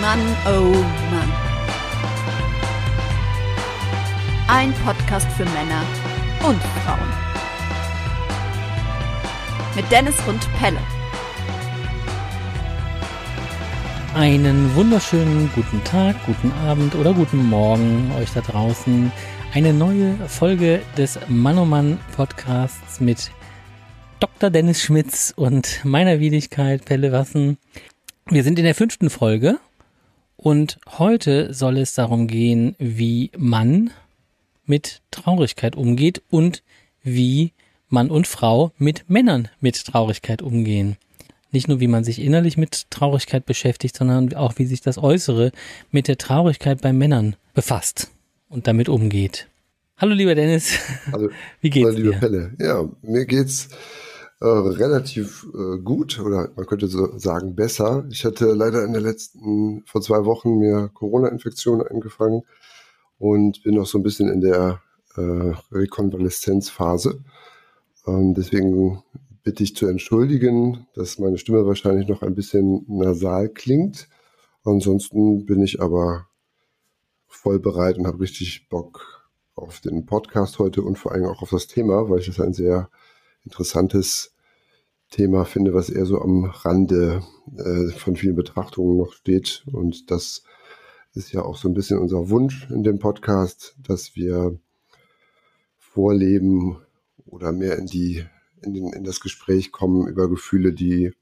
Mann, oh Mann. Ein Podcast für Männer und Frauen. Mit Dennis und Pelle. Einen wunderschönen guten Tag, guten Abend oder guten Morgen euch da draußen. Eine neue Folge des Mann oh Mann Podcasts mit Dr. Dennis Schmitz und meiner Widrigkeit Pelle Wassen. Wir sind in der fünften Folge und heute soll es darum gehen, wie man mit Traurigkeit umgeht und wie Mann und Frau mit Männern mit Traurigkeit umgehen. Nicht nur, wie man sich innerlich mit Traurigkeit beschäftigt, sondern auch, wie sich das Äußere mit der Traurigkeit bei Männern befasst und damit umgeht. Hallo lieber Dennis. Hallo, wie geht's hallo, liebe dir? Pelle. Ja, mir geht's äh, relativ äh, gut oder man könnte so sagen besser. Ich hatte leider in der letzten, vor zwei Wochen mir Corona-Infektion eingefangen und bin noch so ein bisschen in der äh, Rekonvaleszenzphase. Ähm, deswegen bitte ich zu entschuldigen, dass meine Stimme wahrscheinlich noch ein bisschen nasal klingt. Ansonsten bin ich aber voll bereit und habe richtig Bock auf den Podcast heute und vor allem auch auf das Thema, weil ich das ein sehr interessantes Thema finde, was eher so am Rande äh, von vielen Betrachtungen noch steht. Und das ist ja auch so ein bisschen unser Wunsch in dem Podcast, dass wir vorleben oder mehr in die in, den, in das Gespräch kommen über Gefühle, die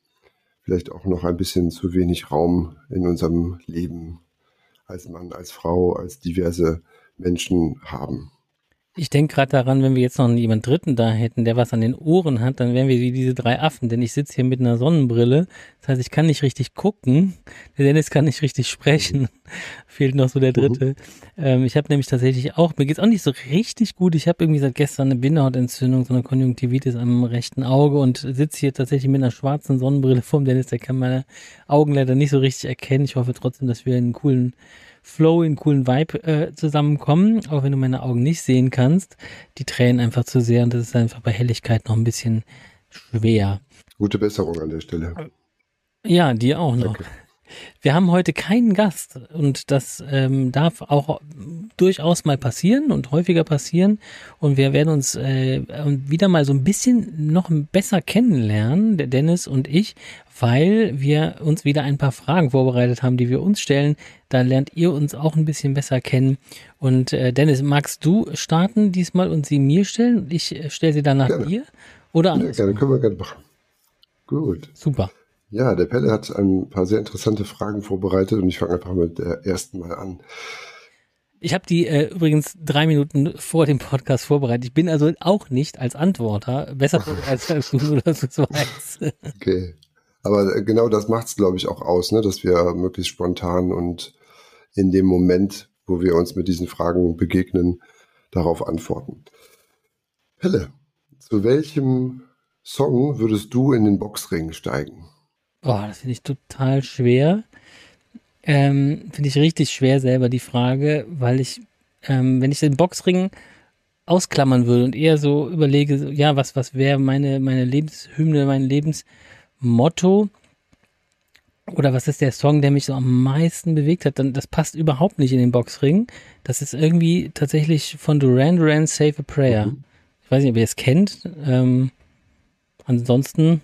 vielleicht auch noch ein bisschen zu wenig Raum in unserem Leben als Mann, als Frau, als diverse Menschen haben. Ich denke gerade daran, wenn wir jetzt noch jemand Dritten da hätten, der was an den Ohren hat, dann wären wir wie diese drei Affen, denn ich sitze hier mit einer Sonnenbrille. Das heißt, ich kann nicht richtig gucken. Der Dennis kann nicht richtig sprechen. Fehlt noch so der Dritte. Mhm. Ähm, ich habe nämlich tatsächlich auch, mir geht's auch nicht so richtig gut. Ich habe irgendwie seit gestern eine Bindehautentzündung, so eine Konjunktivitis am rechten Auge und sitze hier tatsächlich mit einer schwarzen Sonnenbrille vorm Dennis. Der kann meine Augen leider nicht so richtig erkennen. Ich hoffe trotzdem, dass wir einen coolen Flow, in coolen Vibe äh, zusammenkommen, auch wenn du meine Augen nicht sehen kannst. Die tränen einfach zu sehr und das ist einfach bei Helligkeit noch ein bisschen schwer. Gute Besserung an der Stelle. Ja, dir auch noch. Danke. Wir haben heute keinen Gast und das ähm, darf auch durchaus mal passieren und häufiger passieren und wir werden uns äh, wieder mal so ein bisschen noch besser kennenlernen, der Dennis und ich, weil wir uns wieder ein paar Fragen vorbereitet haben, die wir uns stellen. Da lernt ihr uns auch ein bisschen besser kennen. Und äh, Dennis, magst du starten diesmal und sie mir stellen und ich äh, stelle sie dann nach dir? Oder anders? Ja, gerne, können wir gerne machen. Gut. Super. Ja, der Pelle hat ein paar sehr interessante Fragen vorbereitet und ich fange einfach mit der ersten mal an. Ich habe die äh, übrigens drei Minuten vor dem Podcast vorbereitet. Ich bin also auch nicht als Antworter besser als, als du oder so weißt. Okay. Aber genau das macht es, glaube ich, auch aus, ne? dass wir möglichst spontan und in dem Moment, wo wir uns mit diesen Fragen begegnen, darauf antworten. Pelle, zu welchem Song würdest du in den Boxring steigen? Oh, das finde ich total schwer. Ähm, finde ich richtig schwer selber die Frage, weil ich, ähm, wenn ich den Boxring ausklammern würde und eher so überlege, so, ja, was, was wäre meine, meine Lebenshymne, mein Lebensmotto, oder was ist der Song, der mich so am meisten bewegt hat, dann das passt überhaupt nicht in den Boxring. Das ist irgendwie tatsächlich von Duran Duran Save a Prayer. Mhm. Ich weiß nicht, ob ihr es kennt. Ähm, ansonsten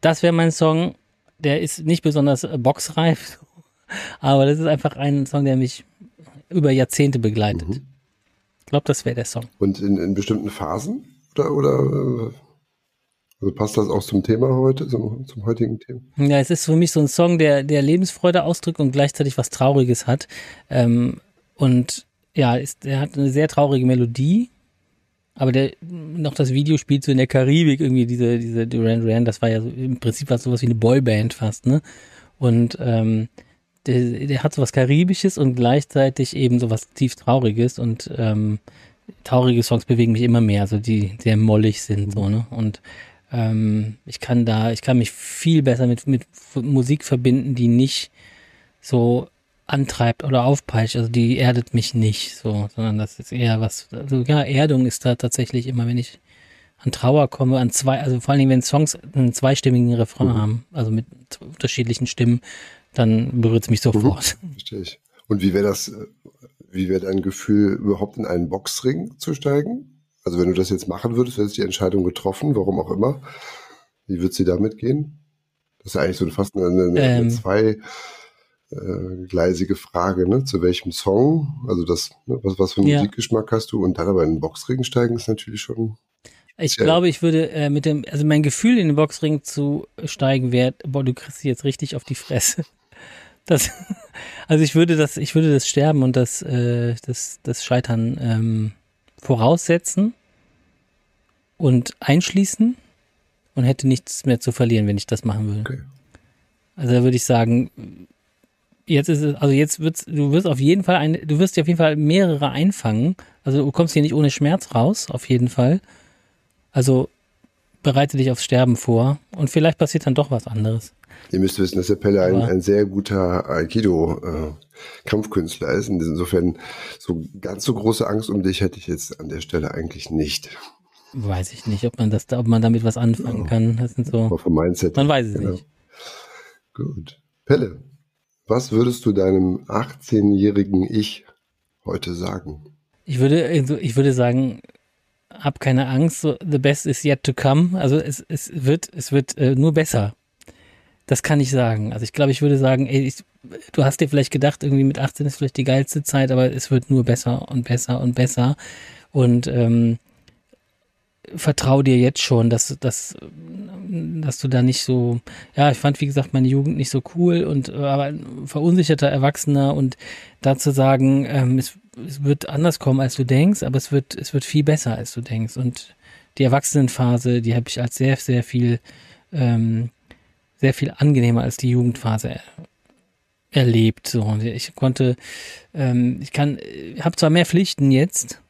das wäre mein Song. Der ist nicht besonders äh, boxreif, aber das ist einfach ein Song, der mich über Jahrzehnte begleitet. Mhm. Ich glaube, das wäre der Song. Und in, in bestimmten Phasen? Oder, oder äh, also passt das auch zum Thema heute, zum, zum, heutigen Thema? Ja, es ist für mich so ein Song, der, der Lebensfreude ausdrückt und gleichzeitig was Trauriges hat. Ähm, und ja, ist, er hat eine sehr traurige Melodie, aber der, noch das Video spielt so in der Karibik irgendwie diese, diese Duran Duran, das war ja so, im Prinzip was sowas wie eine Boyband fast, ne? Und, ähm, der, der hat sowas Karibisches und gleichzeitig eben sowas tief Trauriges und, ähm, traurige Songs bewegen mich immer mehr, also die sehr mollig sind, so, ne? Und, ähm, ich kann da, ich kann mich viel besser mit, mit Musik verbinden, die nicht so antreibt oder aufpeitscht, also die erdet mich nicht so, sondern das ist eher was, also ja, Erdung ist da tatsächlich immer, wenn ich an Trauer komme, an zwei, also vor allen Dingen, wenn Songs einen zweistimmigen Refrain mhm. haben, also mit unterschiedlichen Stimmen, dann berührt es mich sofort. Mhm. Verstehe ich. Und wie wäre das, äh, wie wäre dein Gefühl, überhaupt in einen Boxring zu steigen? Also wenn du das jetzt machen würdest, hättest du die Entscheidung getroffen, warum auch immer. Wie würdest du damit gehen? Das ist ja eigentlich so fast eine, eine, ähm, eine zwei, äh, gleisige Frage, ne? Zu welchem Song? Also das, ne? was, was für einen ja. Musikgeschmack hast du? Und dann aber in den Boxring steigen ist natürlich schon. Ich glaube, ich würde äh, mit dem, also mein Gefühl in den Boxring zu steigen wäre, boah, du kriegst jetzt richtig auf die Fresse. Das, also ich würde das, ich würde das Sterben und das, äh, das, das Scheitern ähm, voraussetzen und einschließen und hätte nichts mehr zu verlieren, wenn ich das machen würde. Okay. Also da würde ich sagen, jetzt ist es, also jetzt wird's, du wirst auf jeden Fall eine, du wirst dir auf jeden Fall mehrere einfangen. Also du kommst hier nicht ohne Schmerz raus, auf jeden Fall. Also bereite dich aufs Sterben vor und vielleicht passiert dann doch was anderes. Ihr müsst wissen, dass der Pelle ein, ein sehr guter Aikido-Kampfkünstler äh, ist. Insofern so ganz so große Angst um dich hätte ich jetzt an der Stelle eigentlich nicht. Weiß ich nicht, ob man das, ob man damit was anfangen ja. kann. Das sind so. vom Mindset. Man weiß es genau. nicht. Gut. Pelle, was würdest du deinem 18-jährigen Ich heute sagen? Ich würde, also ich würde sagen, hab keine Angst, so, the best is yet to come. Also es, es wird, es wird äh, nur besser. Das kann ich sagen. Also ich glaube, ich würde sagen, ey, ich, du hast dir vielleicht gedacht, irgendwie mit 18 ist vielleicht die geilste Zeit, aber es wird nur besser und besser und besser. Und ähm, vertrau dir jetzt schon, dass, dass, dass du da nicht so, ja, ich fand, wie gesagt, meine Jugend nicht so cool und aber ein verunsicherter Erwachsener und dazu sagen, ähm, es, es wird anders kommen, als du denkst, aber es wird, es wird viel besser, als du denkst. Und die Erwachsenenphase, die habe ich als sehr, sehr viel, ähm, sehr viel angenehmer als die Jugendphase erlebt. So, und ich konnte, ähm, ich kann, habe zwar mehr Pflichten jetzt,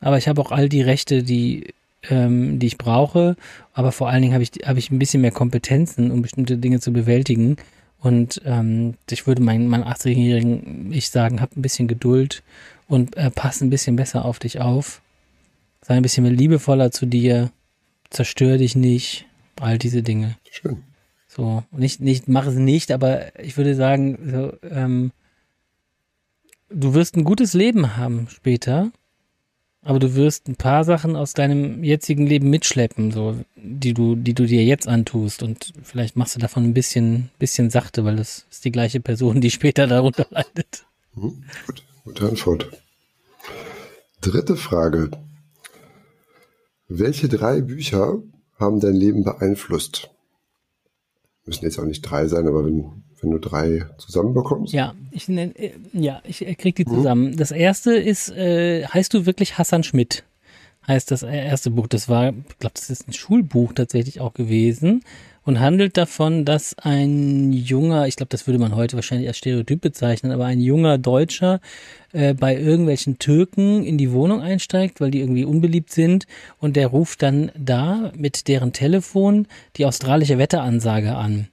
aber ich habe auch all die Rechte, die ähm, die ich brauche, aber vor allen Dingen habe ich, habe ich ein bisschen mehr Kompetenzen, um bestimmte Dinge zu bewältigen. Und ähm, ich würde meinen, meinen 18-Jährigen ich sagen, hab ein bisschen Geduld und äh, pass ein bisschen besser auf dich auf. Sei ein bisschen mehr liebevoller zu dir, zerstör dich nicht, all diese Dinge. Schön. So, nicht, nicht, mach es nicht, aber ich würde sagen, so, ähm, du wirst ein gutes Leben haben später aber du wirst ein paar Sachen aus deinem jetzigen Leben mitschleppen, so, die du, die du dir jetzt antust. Und vielleicht machst du davon ein bisschen, bisschen sachte, weil das ist die gleiche Person, die später darunter leidet. Hm, gut, gute Antwort. Dritte Frage. Welche drei Bücher haben dein Leben beeinflusst? Müssen jetzt auch nicht drei sein, aber wenn wenn du drei zusammenbekommst? Ja, ich nenn, äh, ja, ich krieg die mhm. zusammen. Mhm. Das erste ist, äh, heißt du wirklich Hassan Schmidt? Heißt das erste Buch. Das war, ich glaube, das ist ein Schulbuch tatsächlich auch gewesen und handelt davon, dass ein junger, ich glaube, das würde man heute wahrscheinlich als Stereotyp bezeichnen, aber ein junger Deutscher äh, bei irgendwelchen Türken in die Wohnung einsteigt, weil die irgendwie unbeliebt sind und der ruft dann da mit deren Telefon die australische Wetteransage an.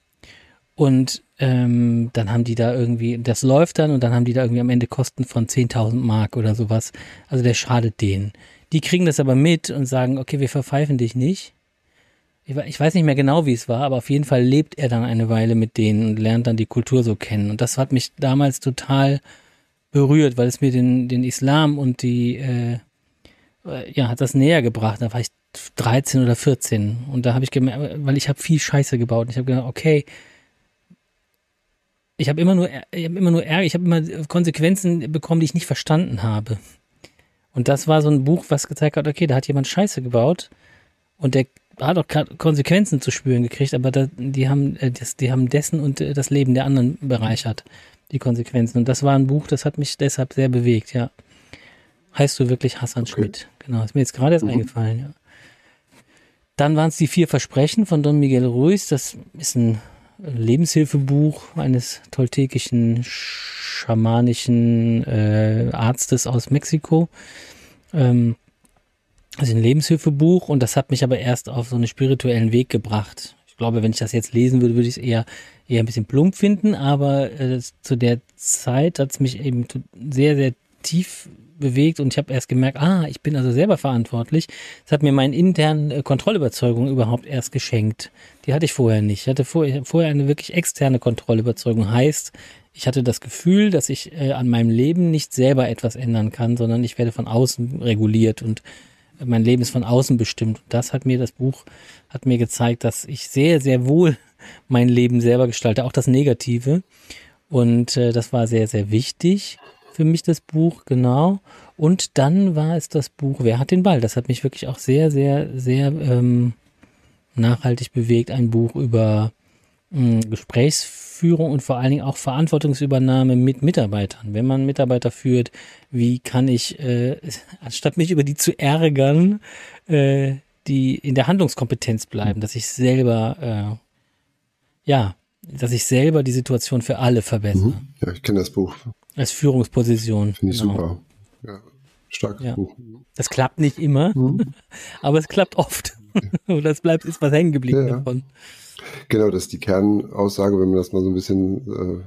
Und ähm, dann haben die da irgendwie, das läuft dann und dann haben die da irgendwie am Ende Kosten von 10.000 Mark oder sowas. Also der schadet denen. Die kriegen das aber mit und sagen, okay, wir verpfeifen dich nicht. Ich, weiß nicht mehr genau, wie es war, aber auf jeden Fall lebt er dann eine Weile mit denen und lernt dann die Kultur so kennen. Und das hat mich damals total berührt, weil es mir den, den Islam und die, äh, äh ja, hat das näher gebracht. Da war ich 13 oder 14 und da habe ich gemerkt, weil ich habe viel Scheiße gebaut. Und ich habe gedacht, okay, ich habe immer nur, ich habe immer nur Ärger, ich habe immer Konsequenzen bekommen, die ich nicht verstanden habe. Und das war so ein Buch, was gezeigt hat, okay, da hat jemand Scheiße gebaut und der hat auch Konsequenzen zu spüren gekriegt, aber da, die haben, äh, das, die haben dessen und äh, das Leben der anderen bereichert, die Konsequenzen. Und das war ein Buch, das hat mich deshalb sehr bewegt, ja. Heißt du wirklich Hassan okay. Schmidt? Genau, ist mir jetzt gerade erst mhm. eingefallen, ja. Dann waren es die vier Versprechen von Don Miguel Ruiz. Das ist ein Lebenshilfebuch eines toltekischen schamanischen äh, Arztes aus Mexiko. Ähm, also ein Lebenshilfebuch und das hat mich aber erst auf so einen spirituellen Weg gebracht. Ich glaube, wenn ich das jetzt lesen würde, würde ich es eher eher ein bisschen plump finden, aber äh, zu der Zeit hat es mich eben sehr, sehr tief bewegt und ich habe erst gemerkt, ah, ich bin also selber verantwortlich. Das hat mir meine internen äh, Kontrollüberzeugung überhaupt erst geschenkt. Die hatte ich vorher nicht. Ich hatte vorher, eine wirklich externe Kontrollüberzeugung. Heißt, ich hatte das Gefühl, dass ich äh, an meinem Leben nicht selber etwas ändern kann, sondern ich werde von außen reguliert und mein Leben ist von außen bestimmt. Das hat mir das Buch, hat mir gezeigt, dass ich sehr, sehr wohl mein Leben selber gestalte, auch das Negative. Und äh, das war sehr, sehr wichtig für mich, das Buch, genau. Und dann war es das Buch Wer hat den Ball? Das hat mich wirklich auch sehr, sehr, sehr ähm, nachhaltig bewegt. Ein Buch über mh, Gesprächsführung und vor allen Dingen auch Verantwortungsübernahme mit Mitarbeitern. Wenn man Mitarbeiter führt, wie kann ich, äh, anstatt mich über die zu ärgern, äh, die in der Handlungskompetenz bleiben, dass ich selber, äh, ja, dass ich selber die Situation für alle verbessere. Mhm. Ja, ich kenne das Buch. Als Führungsposition. Finde ich genau. super. Ja, starkes ja. Buch. Das klappt nicht immer, mhm. aber es klappt oft. Und das bleibt, ist was hängen geblieben ja. davon. Genau, das ist die Kernaussage, wenn man das mal so ein bisschen äh,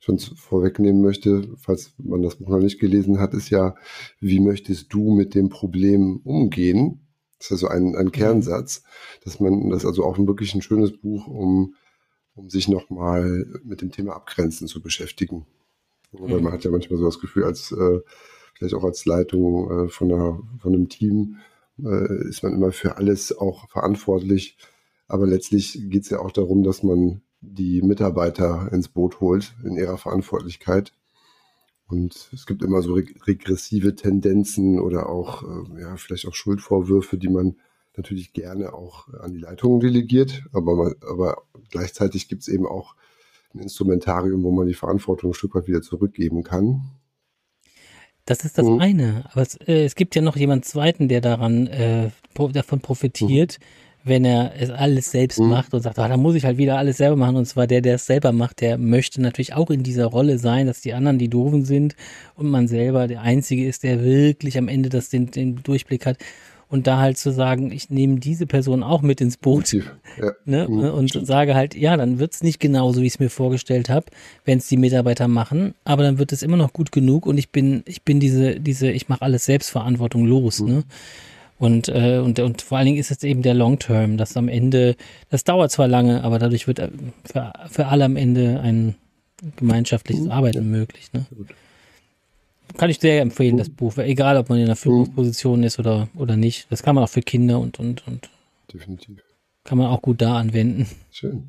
schon vorwegnehmen möchte, falls man das Buch noch nicht gelesen hat, ist ja, wie möchtest du mit dem Problem umgehen? Das ist also ein, ein mhm. Kernsatz, dass man, das ist also auch wirklich ein schönes Buch, um um sich nochmal mit dem Thema Abgrenzen zu beschäftigen. Mhm. Weil man hat ja manchmal so das Gefühl, als äh, vielleicht auch als Leitung äh, von, einer, von einem Team äh, ist man immer für alles auch verantwortlich. Aber letztlich geht es ja auch darum, dass man die Mitarbeiter ins Boot holt in ihrer Verantwortlichkeit. Und es gibt immer so regressive Tendenzen oder auch, äh, ja, vielleicht auch Schuldvorwürfe, die man natürlich gerne auch an die Leitungen delegiert, aber, man, aber gleichzeitig gibt es eben auch ein Instrumentarium, wo man die Verantwortung ein Stück weit wieder zurückgeben kann. Das ist das mhm. eine. Aber es, äh, es, gibt ja noch jemand zweiten, der daran äh, davon profitiert, mhm. wenn er es alles selbst mhm. macht und sagt, ah, da muss ich halt wieder alles selber machen. Und zwar der, der es selber macht, der möchte natürlich auch in dieser Rolle sein, dass die anderen die Doofen sind und man selber der Einzige ist, der wirklich am Ende das den, den Durchblick hat und da halt zu sagen, ich nehme diese Person auch mit ins Boot ja. ne? Mhm, und sage halt, ja, dann wird's nicht genauso, wie ich es mir vorgestellt habe, wenn es die Mitarbeiter machen, aber dann wird es immer noch gut genug und ich bin, ich bin diese, diese, ich mache alles Selbstverantwortung los. Mhm. Ne? Und, äh, und, und vor allen Dingen ist es eben der Long Term, dass am Ende, das dauert zwar lange, aber dadurch wird äh, für, für alle am Ende ein gemeinschaftliches mhm. Arbeiten ja. möglich. Ne? Gut kann ich sehr empfehlen, das Buch. Egal, ob man in einer Führungsposition ist oder, oder nicht. Das kann man auch für Kinder und, und, und. Definitiv. Kann man auch gut da anwenden. Schön.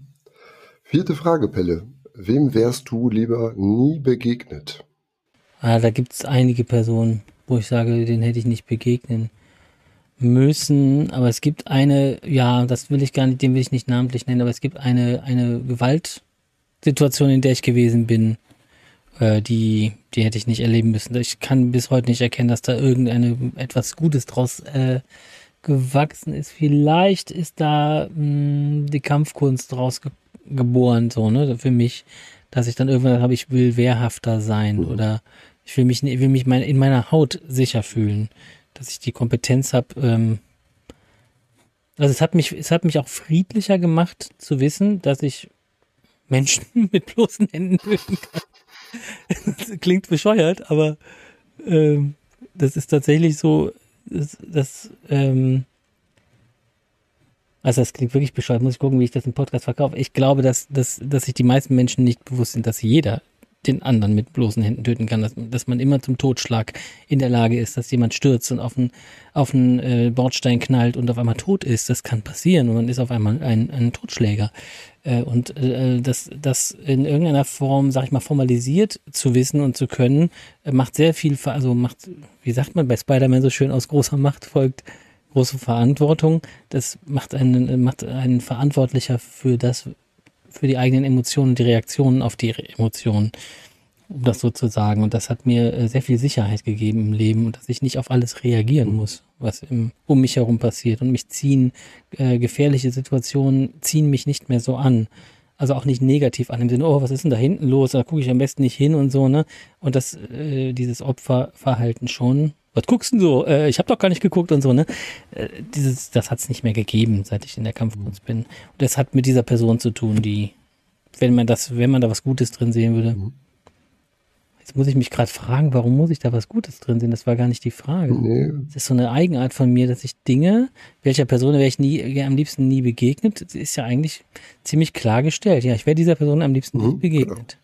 Vierte Frage, Pelle. Wem wärst du lieber nie begegnet? Ah, da gibt es einige Personen, wo ich sage, denen hätte ich nicht begegnen müssen. Aber es gibt eine, ja, das will ich gar nicht, den will ich nicht namentlich nennen, aber es gibt eine, eine Gewaltsituation, in der ich gewesen bin, äh, die, die hätte ich nicht erleben müssen. Ich kann bis heute nicht erkennen, dass da irgendeine etwas Gutes draus äh, gewachsen ist. Vielleicht ist da mh, hm, die Kampfkunst draus ge geboren, so, ne, für mich, dass ich dann irgendwann habe, ich will wehrhafter sein mhm. oder ich will mich, will mich mein, in meiner Haut sicher fühlen, dass ich die Kompetenz habe, ähm, also es hat mich, es hat mich auch friedlicher gemacht zu wissen, dass ich Menschen mit bloßen Händen töten kann. Das klingt bescheuert, aber ähm, das ist tatsächlich so, dass, dass ähm, also das klingt wirklich bescheuert, muss ich gucken, wie ich das im Podcast verkaufe. Ich glaube, dass, dass, dass sich die meisten Menschen nicht bewusst sind, dass jeder den anderen mit bloßen Händen töten kann, dass, dass man immer zum Totschlag in der Lage ist, dass jemand stürzt und auf einen, auf einen äh, Bordstein knallt und auf einmal tot ist. Das kann passieren und man ist auf einmal ein, ein Totschläger. Äh, und äh, das, das in irgendeiner Form, sag ich mal, formalisiert zu wissen und zu können, äh, macht sehr viel, also macht, wie sagt man bei Spider-Man so schön, aus großer Macht folgt große Verantwortung. Das macht einen, macht einen verantwortlicher für das, für die eigenen Emotionen, die Reaktionen auf die Emotionen, um das so zu sagen. Und das hat mir äh, sehr viel Sicherheit gegeben im Leben und dass ich nicht auf alles reagieren muss, was im, um mich herum passiert. Und mich ziehen äh, gefährliche Situationen, ziehen mich nicht mehr so an. Also auch nicht negativ an, im Sinne, oh, was ist denn da hinten los? Da gucke ich am besten nicht hin und so, ne? Und das, äh, dieses Opferverhalten schon was guckst du denn so? Äh, ich habe doch gar nicht geguckt und so, ne? Äh, dieses, das hat es nicht mehr gegeben, seit ich in der Kampfkunst bin. Und das hat mit dieser Person zu tun, die, wenn man das, wenn man da was Gutes drin sehen würde, mhm. Jetzt muss ich mich gerade fragen, warum muss ich da was Gutes drin sehen? Das war gar nicht die Frage. Nee. Das ist so eine Eigenart von mir, dass ich Dinge, welcher Person wäre ich nie, am liebsten nie begegnet, ist ja eigentlich ziemlich klargestellt. Ja, ich wäre dieser Person am liebsten mhm, nie begegnet.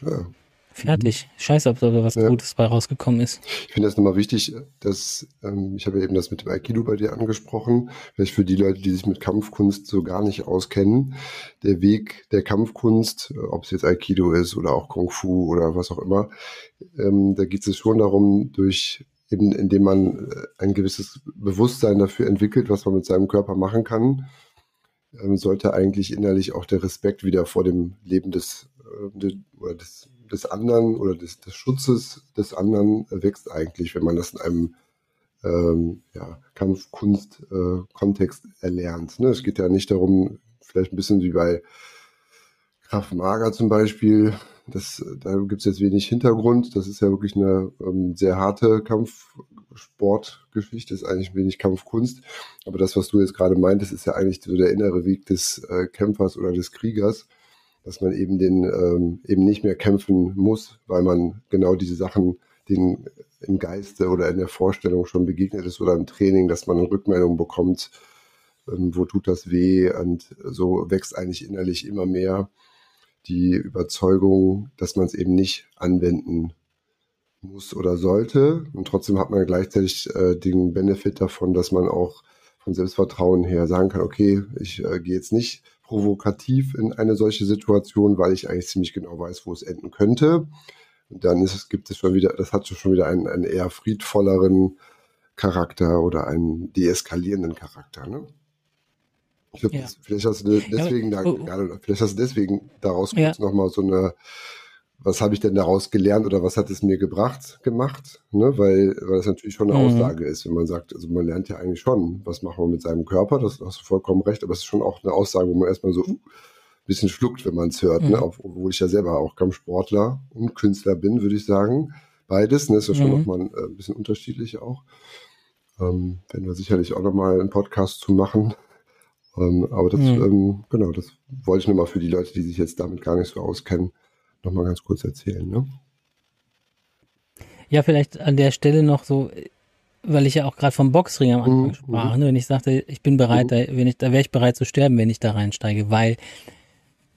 Genau. Ja. Fertig. Scheiße, ob da was ja. Gutes bei rausgekommen ist. Ich finde das nochmal wichtig, dass ähm, ich habe ja eben das mit dem Aikido bei dir angesprochen. Vielleicht für die Leute, die sich mit Kampfkunst so gar nicht auskennen. Der Weg der Kampfkunst, äh, ob es jetzt Aikido ist oder auch Kung Fu oder was auch immer, ähm, da geht es schon darum, durch eben, indem man äh, ein gewisses Bewusstsein dafür entwickelt, was man mit seinem Körper machen kann, ähm, sollte eigentlich innerlich auch der Respekt wieder vor dem Leben des, äh, oder des des anderen oder des, des Schutzes des anderen wächst eigentlich, wenn man das in einem ähm, ja, Kampfkunst-Kontext äh, erlernt. Ne? Es geht ja nicht darum, vielleicht ein bisschen wie bei Kraft Mager zum Beispiel, das, da gibt es jetzt wenig Hintergrund. Das ist ja wirklich eine ähm, sehr harte Kampfsportgeschichte, ist eigentlich wenig Kampfkunst. Aber das, was du jetzt gerade meintest, ist ja eigentlich so der innere Weg des äh, Kämpfers oder des Kriegers dass man eben den ähm, eben nicht mehr kämpfen muss, weil man genau diese Sachen den im Geiste oder in der Vorstellung schon begegnet ist oder im Training, dass man eine Rückmeldung bekommt, ähm, wo tut das weh? Und so wächst eigentlich innerlich immer mehr die Überzeugung, dass man es eben nicht anwenden muss oder sollte. Und trotzdem hat man gleichzeitig äh, den Benefit davon, dass man auch von Selbstvertrauen her sagen kann, okay, ich äh, gehe jetzt nicht provokativ in eine solche Situation, weil ich eigentlich ziemlich genau weiß, wo es enden könnte. Und dann ist gibt es schon wieder, das hat schon wieder einen, einen eher friedvolleren Charakter oder einen deeskalierenden Charakter. Ne? Ich glaub, ja. vielleicht hast du deswegen, ja, oh, oh. vielleicht hast du deswegen daraus ja. nochmal so eine was habe ich denn daraus gelernt oder was hat es mir gebracht, gemacht? Ne? Weil, weil das natürlich schon eine mhm. Aussage ist, wenn man sagt, also man lernt ja eigentlich schon, was machen wir mit seinem Körper, das hast du vollkommen recht, aber es ist schon auch eine Aussage, wo man erstmal so ein bisschen schluckt, wenn man es hört, ne? mhm. ne? obwohl ich ja selber auch Kampfsportler und Künstler bin, würde ich sagen. Beides, ne? ist ja schon mhm. nochmal ein, äh, ein bisschen unterschiedlich auch. Ähm, werden wir sicherlich auch nochmal einen Podcast zu machen. Ähm, aber das, mhm. ähm, genau, das wollte ich nochmal für die Leute, die sich jetzt damit gar nicht so auskennen, nochmal ganz kurz erzählen. Ne? Ja, vielleicht an der Stelle noch so, weil ich ja auch gerade vom Boxring am Anfang mhm. sprach, ne? wenn ich sagte, ich bin bereit, mhm. da, wenn ich, da wäre ich bereit zu sterben, wenn ich da reinsteige, weil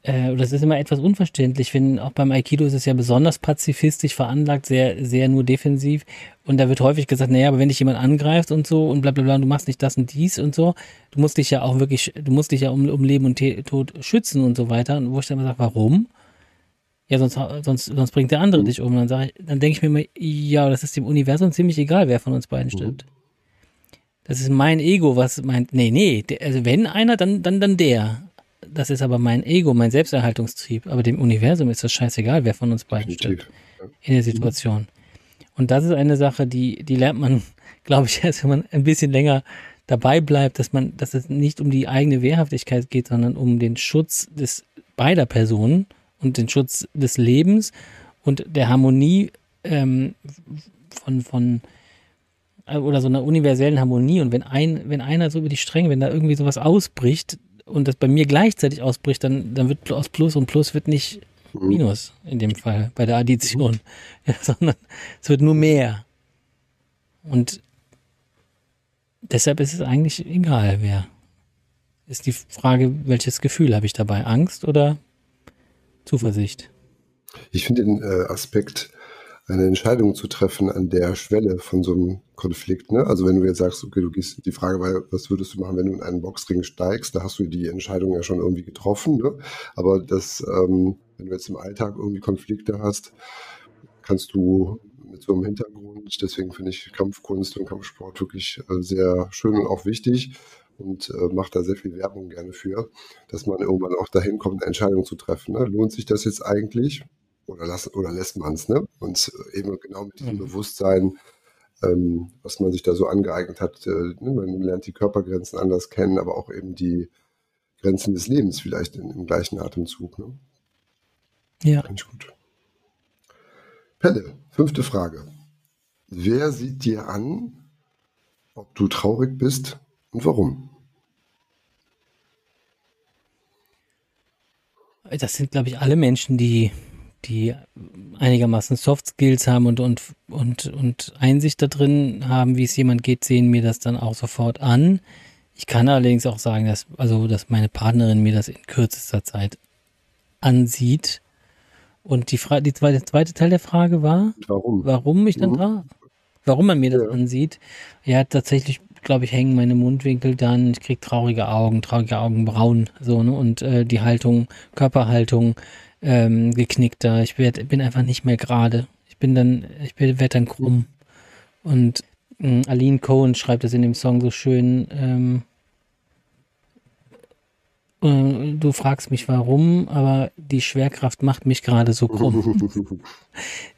äh, das ist immer etwas unverständlich, wenn auch beim Aikido ist es ja besonders pazifistisch veranlagt, sehr, sehr nur defensiv. Und da wird häufig gesagt, naja, aber wenn dich jemand angreift und so und bla bla bla, du machst nicht das und dies und so, du musst dich ja auch wirklich, du musst dich ja um, um Leben und Tod schützen und so weiter. Und wo ich dann immer sage, warum? Ja, sonst, sonst, sonst bringt der andere mhm. dich um. Dann, ich, dann denke ich mir immer, ja, das ist dem Universum ziemlich egal, wer von uns beiden mhm. stirbt. Das ist mein Ego, was meint, nee, nee, der, also wenn einer, dann, dann, dann der. Das ist aber mein Ego, mein Selbsterhaltungstrieb. Aber dem Universum ist das scheißegal, wer von uns beiden stirbt. In der Situation. Und das ist eine Sache, die, die lernt man, glaube ich, erst, wenn man ein bisschen länger dabei bleibt, dass man, dass es nicht um die eigene Wehrhaftigkeit geht, sondern um den Schutz des beider Personen und den Schutz des Lebens und der Harmonie ähm, von, von äh, oder so einer universellen Harmonie. Und wenn ein, wenn einer so über die Stränge, wenn da irgendwie sowas ausbricht und das bei mir gleichzeitig ausbricht, dann, dann wird aus Plus und Plus wird nicht mhm. Minus in dem Fall bei der Addition, ja, sondern es wird nur mehr. Und deshalb ist es eigentlich egal, wer. Ist die Frage, welches Gefühl habe ich dabei? Angst oder Zuversicht. Ich finde den äh, Aspekt, eine Entscheidung zu treffen an der Schwelle von so einem Konflikt. Ne? Also wenn du jetzt sagst, okay, du gehst, die Frage war, was würdest du machen, wenn du in einen Boxring steigst, da hast du die Entscheidung ja schon irgendwie getroffen. Ne? Aber das, ähm, wenn du jetzt im Alltag irgendwie Konflikte hast, kannst du mit so einem Hintergrund, deswegen finde ich Kampfkunst und Kampfsport wirklich äh, sehr schön und auch wichtig, und äh, macht da sehr viel Werbung gerne für, dass man irgendwann auch dahin kommt, eine Entscheidung zu treffen. Ne? Lohnt sich das jetzt eigentlich oder, lass, oder lässt man es? Ne? Und äh, eben genau mit diesem mhm. Bewusstsein, ähm, was man sich da so angeeignet hat. Äh, ne? Man lernt die Körpergrenzen anders kennen, aber auch eben die Grenzen des Lebens vielleicht in, im gleichen Atemzug. Ne? Ja. Ganz gut. Pelle, fünfte Frage. Wer sieht dir an, ob du traurig bist und warum? Das sind, glaube ich, alle Menschen, die die einigermaßen Soft Skills haben und, und, und, und Einsicht da drin haben, wie es jemand geht, sehen mir das dann auch sofort an. Ich kann allerdings auch sagen, dass, also, dass meine Partnerin mir das in kürzester Zeit ansieht. Und die Frage, die zweite, zweite Teil der Frage war, warum, warum ich dann mhm. da, warum man mir das ja. ansieht. Ja, tatsächlich, glaube ich, hängen meine Mundwinkel dann, ich kriege traurige Augen, traurige Augenbrauen, so, ne, und äh, die Haltung, Körperhaltung, ähm, geknickter. Ich werd, bin einfach nicht mehr gerade. Ich bin dann, ich werde dann krumm. Und äh, Aline Cohen schreibt das in dem Song so schön. Ähm, äh, du fragst mich warum, aber die Schwerkraft macht mich gerade so krumm.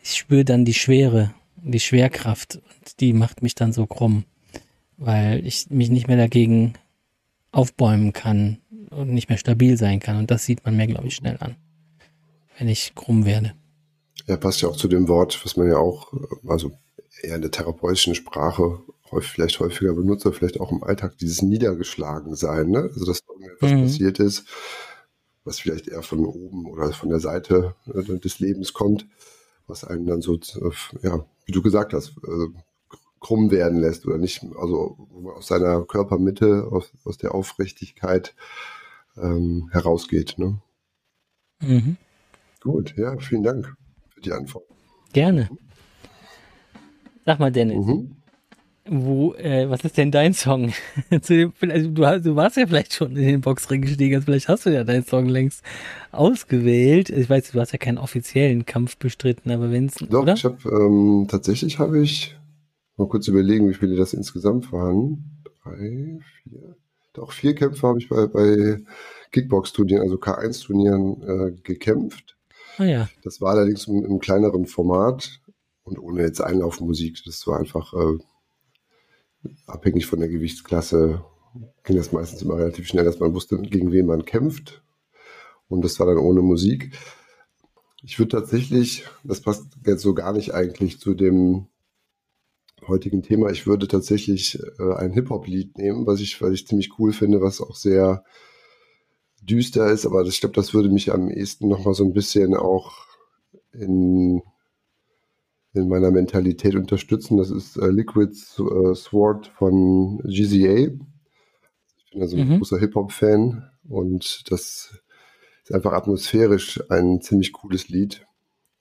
ich spüre dann die Schwere, die Schwerkraft und die macht mich dann so krumm, weil ich mich nicht mehr dagegen aufbäumen kann und nicht mehr stabil sein kann. Und das sieht man mir, glaube ich, schnell an wenn ich krumm werde. Ja, passt ja auch zu dem Wort, was man ja auch, also eher in der therapeutischen Sprache häufig, vielleicht häufiger benutzt, oder vielleicht auch im Alltag, dieses Niedergeschlagensein, ne? Also, dass irgendetwas mhm. passiert ist, was vielleicht eher von oben oder von der Seite äh, des Lebens kommt, was einen dann so, ja, wie du gesagt hast, äh, krumm werden lässt oder nicht, also aus seiner Körpermitte, aus, aus der Aufrichtigkeit ähm, herausgeht. Ne? Mhm. Gut, ja, vielen Dank für die Antwort. Gerne. Sag mal, Dennis, mhm. wo, äh, was ist denn dein Song? dem, also du, du, warst ja vielleicht schon in den Boxring gestiegen, also vielleicht hast du ja deinen Song längst ausgewählt. Ich weiß, du hast ja keinen offiziellen Kampf bestritten, aber wenn es. Doch, oder? ich habe ähm, tatsächlich habe ich mal kurz überlegen, wie viele das insgesamt waren. Drei, vier. Doch vier Kämpfe habe ich bei, bei Kickbox-Turnieren, also K1-Turnieren äh, gekämpft. Ah, ja. Das war allerdings im, im, kleineren Format und ohne jetzt Einlaufmusik. Das war einfach äh, abhängig von der Gewichtsklasse. Ging das meistens immer relativ schnell, dass man wusste, gegen wen man kämpft. Und das war dann ohne Musik. Ich würde tatsächlich, das passt jetzt so gar nicht eigentlich zu dem heutigen Thema, ich würde tatsächlich äh, ein Hip-Hop-Lied nehmen, was ich, weil ich ziemlich cool finde, was auch sehr düster ist, aber das, ich glaube, das würde mich am ehesten nochmal so ein bisschen auch in, in meiner Mentalität unterstützen. Das ist äh, Liquid äh, Sword von GZA. Ich bin also ein mhm. großer Hip-Hop-Fan und das ist einfach atmosphärisch ein ziemlich cooles Lied.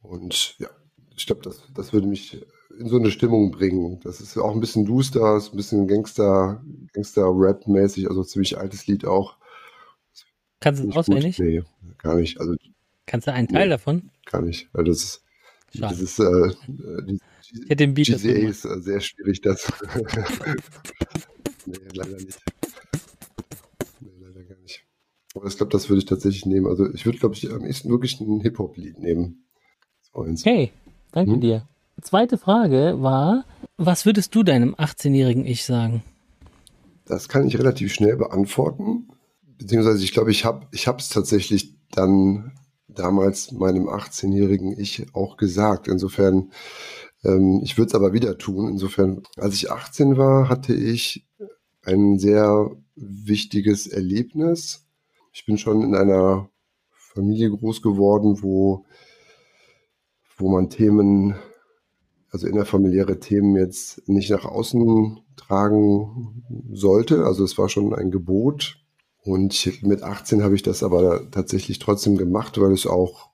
Und ja, ich glaube, das, das würde mich in so eine Stimmung bringen. Das ist auch ein bisschen duster, ist ein bisschen Gangster, Gangster-Rap-mäßig, also ziemlich altes Lied auch. Kannst du es auswendig? Nee, gar nicht. Also, Kannst du einen Teil nee, davon? Gar nicht. Also das ist, das ist äh, die, ich hätte den Beat GCA ist äh, sehr schwierig, das. nee, leider nicht. Nee, leider gar nicht. Aber ich glaube, das würde ich tatsächlich nehmen. Also ich würde, glaube ich, am ehesten wirklich ein Hip-Hop-Lied nehmen. Hey, danke hm? dir. Zweite Frage war, was würdest du deinem 18-jährigen Ich sagen? Das kann ich relativ schnell beantworten beziehungsweise ich glaube, ich habe es tatsächlich dann damals meinem 18-jährigen Ich auch gesagt. Insofern, ähm, ich würde es aber wieder tun. Insofern, als ich 18 war, hatte ich ein sehr wichtiges Erlebnis. Ich bin schon in einer Familie groß geworden, wo, wo man Themen, also innerfamiliäre Themen jetzt nicht nach außen tragen sollte. Also es war schon ein Gebot, und mit 18 habe ich das aber tatsächlich trotzdem gemacht, weil es auch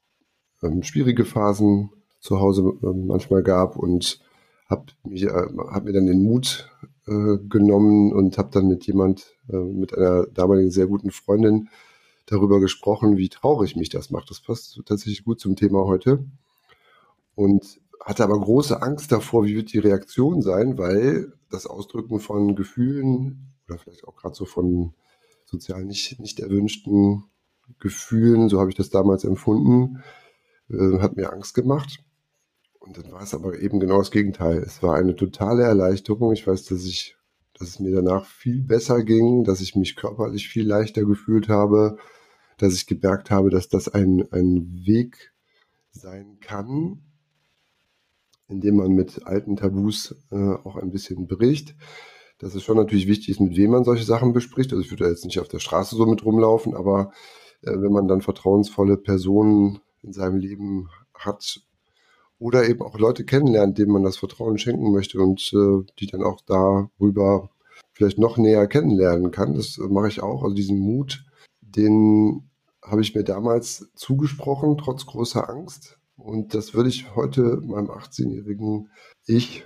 ähm, schwierige Phasen zu Hause äh, manchmal gab und habe äh, hab mir dann den Mut äh, genommen und habe dann mit jemand, äh, mit einer damaligen sehr guten Freundin darüber gesprochen, wie traurig mich das macht. Das passt tatsächlich gut zum Thema heute. Und hatte aber große Angst davor, wie wird die Reaktion sein, weil das Ausdrücken von Gefühlen oder vielleicht auch gerade so von sozial nicht, nicht erwünschten Gefühlen, so habe ich das damals empfunden, äh, hat mir Angst gemacht. Und dann war es aber eben genau das Gegenteil. Es war eine totale Erleichterung. Ich weiß, dass ich, dass es mir danach viel besser ging, dass ich mich körperlich viel leichter gefühlt habe, dass ich gemerkt habe, dass das ein, ein Weg sein kann, in dem man mit alten Tabus äh, auch ein bisschen bricht dass es schon natürlich wichtig ist, mit wem man solche Sachen bespricht. Also ich würde jetzt nicht auf der Straße so mit rumlaufen, aber äh, wenn man dann vertrauensvolle Personen in seinem Leben hat oder eben auch Leute kennenlernt, denen man das Vertrauen schenken möchte und äh, die dann auch darüber vielleicht noch näher kennenlernen kann. Das mache ich auch. Also diesen Mut, den habe ich mir damals zugesprochen, trotz großer Angst. Und das würde ich heute meinem 18-jährigen Ich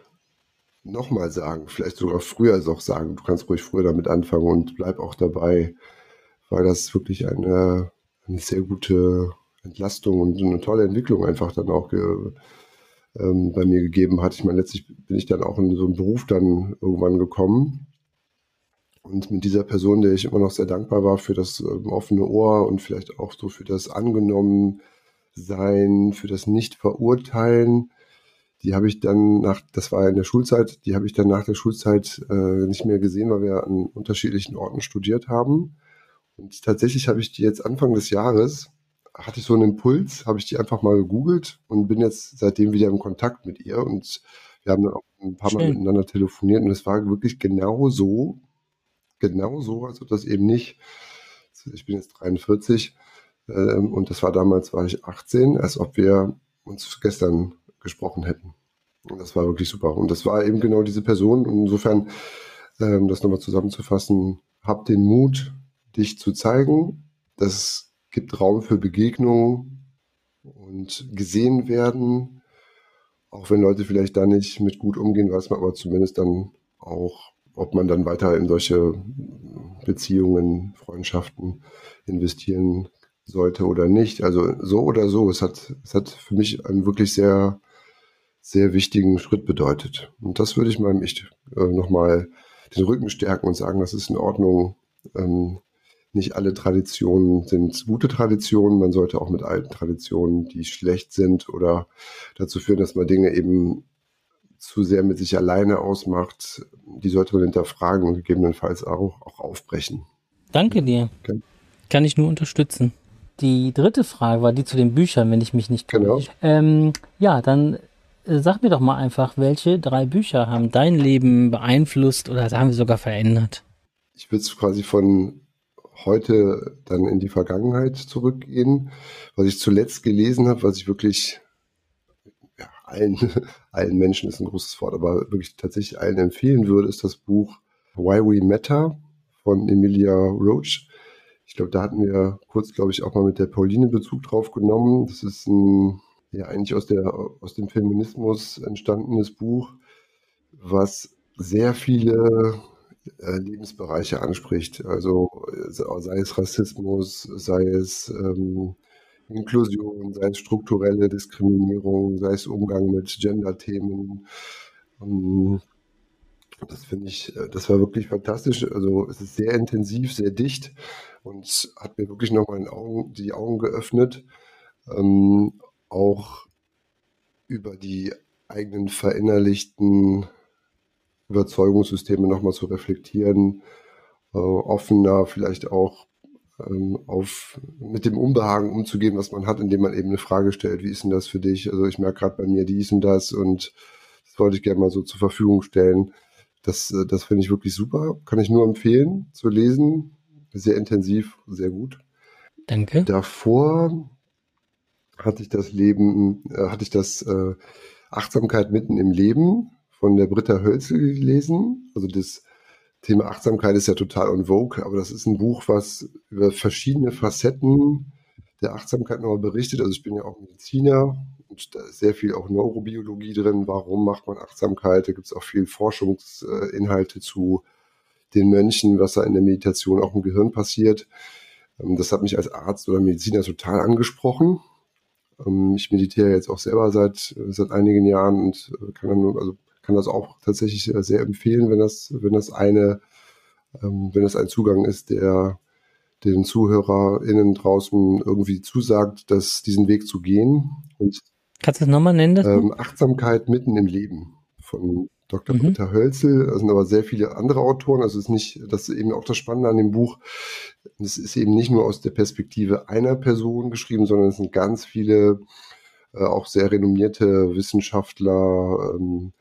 nochmal sagen, vielleicht sogar früher auch sagen. Du kannst ruhig früher damit anfangen und bleib auch dabei, weil das wirklich eine, eine sehr gute Entlastung und eine tolle Entwicklung einfach dann auch ähm, bei mir gegeben hat. Ich meine, letztlich bin ich dann auch in so einen Beruf dann irgendwann gekommen. Und mit dieser Person, der ich immer noch sehr dankbar war für das ähm, offene Ohr und vielleicht auch so für das angenommen sein, für das Nicht-Verurteilen, die habe ich dann nach, das war in der Schulzeit, die habe ich dann nach der Schulzeit äh, nicht mehr gesehen, weil wir an unterschiedlichen Orten studiert haben. Und tatsächlich habe ich die jetzt Anfang des Jahres hatte ich so einen Impuls, habe ich die einfach mal gegoogelt und bin jetzt seitdem wieder im Kontakt mit ihr und wir haben dann auch ein paar Schön. Mal miteinander telefoniert und es war wirklich genau so, genau so, also das eben nicht, ich bin jetzt 43 ähm, und das war damals, war ich 18, als ob wir uns gestern gesprochen hätten. Und das war wirklich super. Und das war eben genau diese Person. Und insofern, ähm, das nochmal zusammenzufassen, hab den Mut, dich zu zeigen. Das gibt Raum für Begegnungen und gesehen werden. Auch wenn Leute vielleicht da nicht mit gut umgehen, weiß man aber zumindest dann auch, ob man dann weiter in solche Beziehungen, Freundschaften investieren sollte oder nicht. Also so oder so, es hat, es hat für mich einen wirklich sehr, sehr wichtigen Schritt bedeutet. Und das würde ich meinem Ich äh, nochmal den Rücken stärken und sagen, das ist in Ordnung, ähm, nicht alle Traditionen sind gute Traditionen. Man sollte auch mit alten Traditionen, die schlecht sind oder dazu führen, dass man Dinge eben zu sehr mit sich alleine ausmacht, die sollte man hinterfragen und gegebenenfalls auch, auch aufbrechen. Danke dir. Okay. Kann ich nur unterstützen. Die dritte Frage war die zu den Büchern, wenn ich mich nicht genau. Ähm, ja, dann äh, sag mir doch mal einfach, welche drei Bücher haben dein Leben beeinflusst oder sagen wir sogar verändert? Ich würde es quasi von heute dann in die Vergangenheit zurückgehen. Was ich zuletzt gelesen habe, was ich wirklich ja, allen, allen Menschen ist ein großes Wort, aber wirklich tatsächlich allen empfehlen würde, ist das Buch Why We Matter von Emilia Roach. Ich glaube, da hatten wir kurz, glaube ich, auch mal mit der Pauline Bezug drauf genommen. Das ist ein, ja, eigentlich aus, der, aus dem Feminismus entstandenes Buch, was sehr viele äh, Lebensbereiche anspricht. Also äh, sei es Rassismus, sei es ähm, Inklusion, sei es strukturelle Diskriminierung, sei es Umgang mit Gender-Themen. Ähm, das finde ich, äh, das war wirklich fantastisch. Also es ist sehr intensiv, sehr dicht und hat mir wirklich nochmal Augen, die Augen geöffnet. Ähm, auch über die eigenen verinnerlichten Überzeugungssysteme nochmal zu reflektieren, äh, offener vielleicht auch ähm, auf mit dem Unbehagen umzugehen, was man hat, indem man eben eine Frage stellt, wie ist denn das für dich? Also ich merke gerade bei mir dies und das und das wollte ich gerne mal so zur Verfügung stellen. Das, äh, das finde ich wirklich super. Kann ich nur empfehlen zu lesen. Sehr intensiv, sehr gut. Danke. Davor hatte ich das Leben, äh, hatte ich das äh, Achtsamkeit mitten im Leben von der Britta Hölzel gelesen. Also das Thema Achtsamkeit ist ja total on vogue, aber das ist ein Buch, was über verschiedene Facetten der Achtsamkeit nochmal berichtet. Also ich bin ja auch Mediziner und da ist sehr viel auch Neurobiologie drin. Warum macht man Achtsamkeit? Da gibt es auch viel Forschungsinhalte zu den Mönchen, was da in der Meditation auch im Gehirn passiert. Ähm, das hat mich als Arzt oder Mediziner total angesprochen. Ähm, ich meditiere jetzt auch selber seit, seit einigen Jahren und äh, kann dann also kann das auch tatsächlich äh, sehr empfehlen, wenn das, wenn das eine, ähm, wenn das ein Zugang ist, der den ZuhörerInnen draußen irgendwie zusagt, dass diesen Weg zu gehen. Und, Kannst du das nochmal nennen? Das ähm, Achtsamkeit mitten im Leben von Dr. Mhm. Peter Hölzel. Da sind aber sehr viele andere Autoren. Also es ist nicht, das ist eben auch das Spannende an dem Buch. Es ist eben nicht nur aus der Perspektive einer Person geschrieben, sondern es sind ganz viele äh, auch sehr renommierte Wissenschaftler, ähm,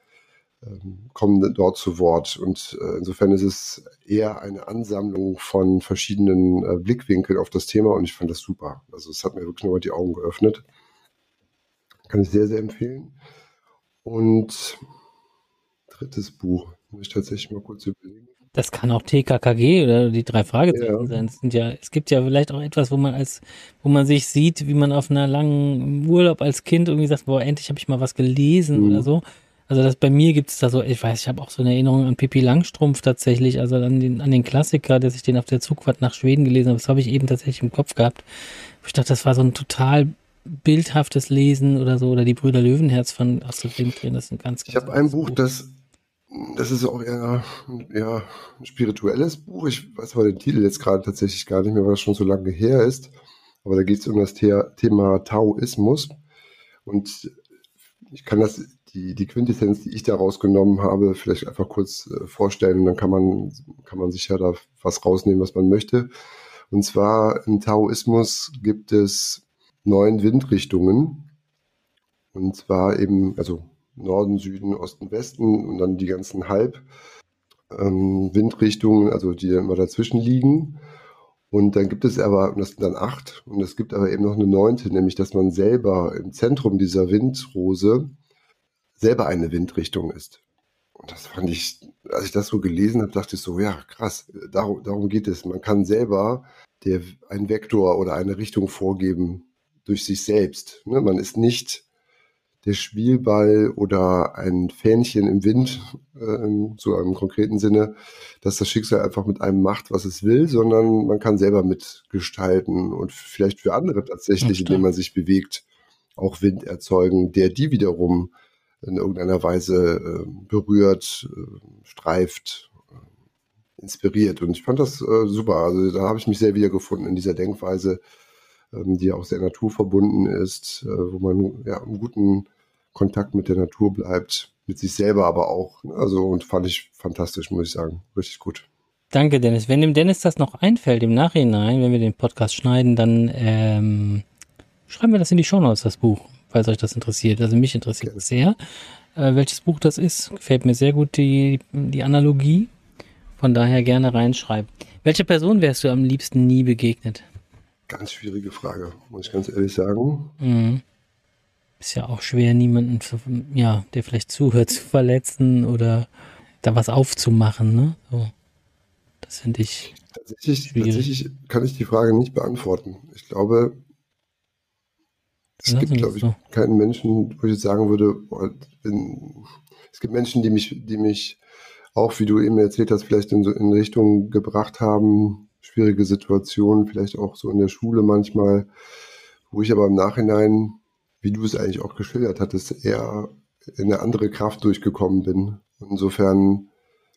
ähm, kommen dort zu Wort. Und äh, insofern ist es eher eine Ansammlung von verschiedenen äh, Blickwinkeln auf das Thema und ich fand das super. Also es hat mir wirklich nochmal die Augen geöffnet. Kann ich sehr, sehr empfehlen. Und drittes Buch, muss ich tatsächlich mal kurz überlegen. Das kann auch TKKG oder die drei Fragezeichen ja. sein. Es, sind ja, es gibt ja vielleicht auch etwas, wo man als, wo man sich sieht, wie man auf einer langen Urlaub als Kind irgendwie sagt, boah, endlich habe ich mal was gelesen mhm. oder so. Also das bei mir gibt es da so, ich weiß, ich habe auch so eine Erinnerung an Pippi Langstrumpf tatsächlich, also an den, an den Klassiker, dass ich den auf der Zugfahrt nach Schweden gelesen habe. Das habe ich eben tatsächlich im Kopf gehabt. Ich dachte, das war so ein total bildhaftes Lesen oder so, oder die Brüder Löwenherz von Astrid Lindgren, das ist ein ganz, ganz Ich habe ein Buch, Buch, das das ist auch eher ja, ein spirituelles Buch. Ich weiß aber den Titel jetzt gerade tatsächlich gar nicht mehr, weil das schon so lange her ist. Aber da geht es um das The Thema Taoismus. Und ich kann das, die, die Quintessenz, die ich da rausgenommen habe, vielleicht einfach kurz äh, vorstellen. Und dann kann man, kann man sich ja da was rausnehmen, was man möchte. Und zwar im Taoismus gibt es neun Windrichtungen. Und zwar eben, also Norden, Süden, Osten, Westen und dann die ganzen Halbwindrichtungen, ähm, also die dann immer dazwischen liegen. Und dann gibt es aber, und das sind dann acht, und es gibt aber eben noch eine neunte, nämlich dass man selber im Zentrum dieser Windrose selber eine Windrichtung ist. Und das fand ich, als ich das so gelesen habe, dachte ich so, ja, krass, darum, darum geht es. Man kann selber der, einen Vektor oder eine Richtung vorgeben durch sich selbst. Ne? Man ist nicht der Spielball oder ein Fähnchen im Wind, äh, so einem konkreten Sinne, dass das Schicksal einfach mit einem macht, was es will, sondern man kann selber mitgestalten und vielleicht für andere tatsächlich, indem man sich bewegt, auch Wind erzeugen, der die wiederum in irgendeiner Weise äh, berührt, äh, streift, äh, inspiriert. Und ich fand das äh, super. Also da habe ich mich sehr wiedergefunden in dieser Denkweise, ähm, die auch sehr naturverbunden ist, äh, wo man ja einen guten Kontakt mit der Natur bleibt, mit sich selber aber auch. Also und fand ich fantastisch, muss ich sagen. Richtig gut. Danke, Dennis. Wenn dem Dennis das noch einfällt im Nachhinein, wenn wir den Podcast schneiden, dann ähm, schreiben wir das in die Shownotes, das Buch, falls euch das interessiert. Also mich interessiert es sehr, äh, welches Buch das ist. Gefällt mir sehr gut die, die Analogie. Von daher gerne reinschreiben. Welche Person wärst du am liebsten nie begegnet? Ganz schwierige Frage, muss ich ganz ehrlich sagen. Mhm ist ja auch schwer, niemanden, zu, ja, der vielleicht zuhört, zu verletzen oder da was aufzumachen. Ne? So. Das finde ich. Tatsächlich, tatsächlich kann ich die Frage nicht beantworten. Ich glaube, es gibt, glaube ich, so. keinen Menschen, wo ich jetzt sagen würde, in, es gibt Menschen, die mich, die mich auch, wie du eben erzählt hast, vielleicht in, in Richtung gebracht haben, schwierige Situationen, vielleicht auch so in der Schule manchmal, wo ich aber im Nachhinein wie du es eigentlich auch geschildert hattest, eher in eine andere Kraft durchgekommen bin. insofern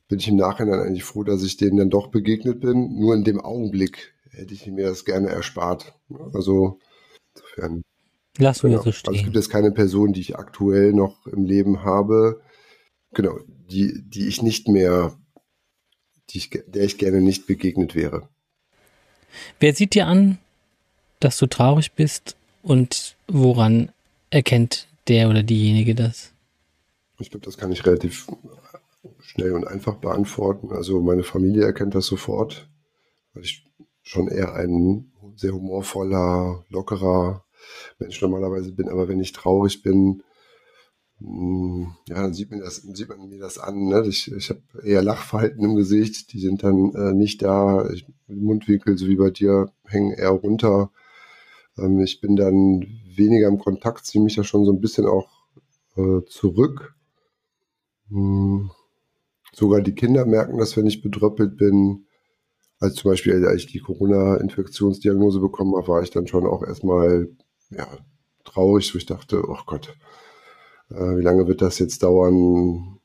bin ich im Nachhinein eigentlich froh, dass ich denen dann doch begegnet bin. Nur in dem Augenblick hätte ich mir das gerne erspart. Also insofern. Lass genau. so stehen. Also es gibt jetzt keine Person, die ich aktuell noch im Leben habe, genau, die, die ich nicht mehr, die ich, der ich gerne nicht begegnet wäre. Wer sieht dir an, dass du traurig bist und woran erkennt der oder diejenige das? Ich glaube, das kann ich relativ schnell und einfach beantworten. Also meine Familie erkennt das sofort, weil ich schon eher ein sehr humorvoller, lockerer Mensch normalerweise bin. Aber wenn ich traurig bin, hm, ja, dann sieht man, das, sieht man mir das an. Ne? Ich, ich habe eher Lachverhalten im Gesicht, die sind dann äh, nicht da. Ich, Mundwinkel, so wie bei dir, hängen eher runter. Ähm, ich bin dann weniger im Kontakt, ziehe mich ja schon so ein bisschen auch äh, zurück. Hm. Sogar die Kinder merken das, wenn ich bedröppelt bin. Als zum Beispiel, als ich die Corona-Infektionsdiagnose bekommen habe, war ich dann schon auch erstmal ja, traurig, wo ich dachte, oh Gott, äh, wie lange wird das jetzt dauern?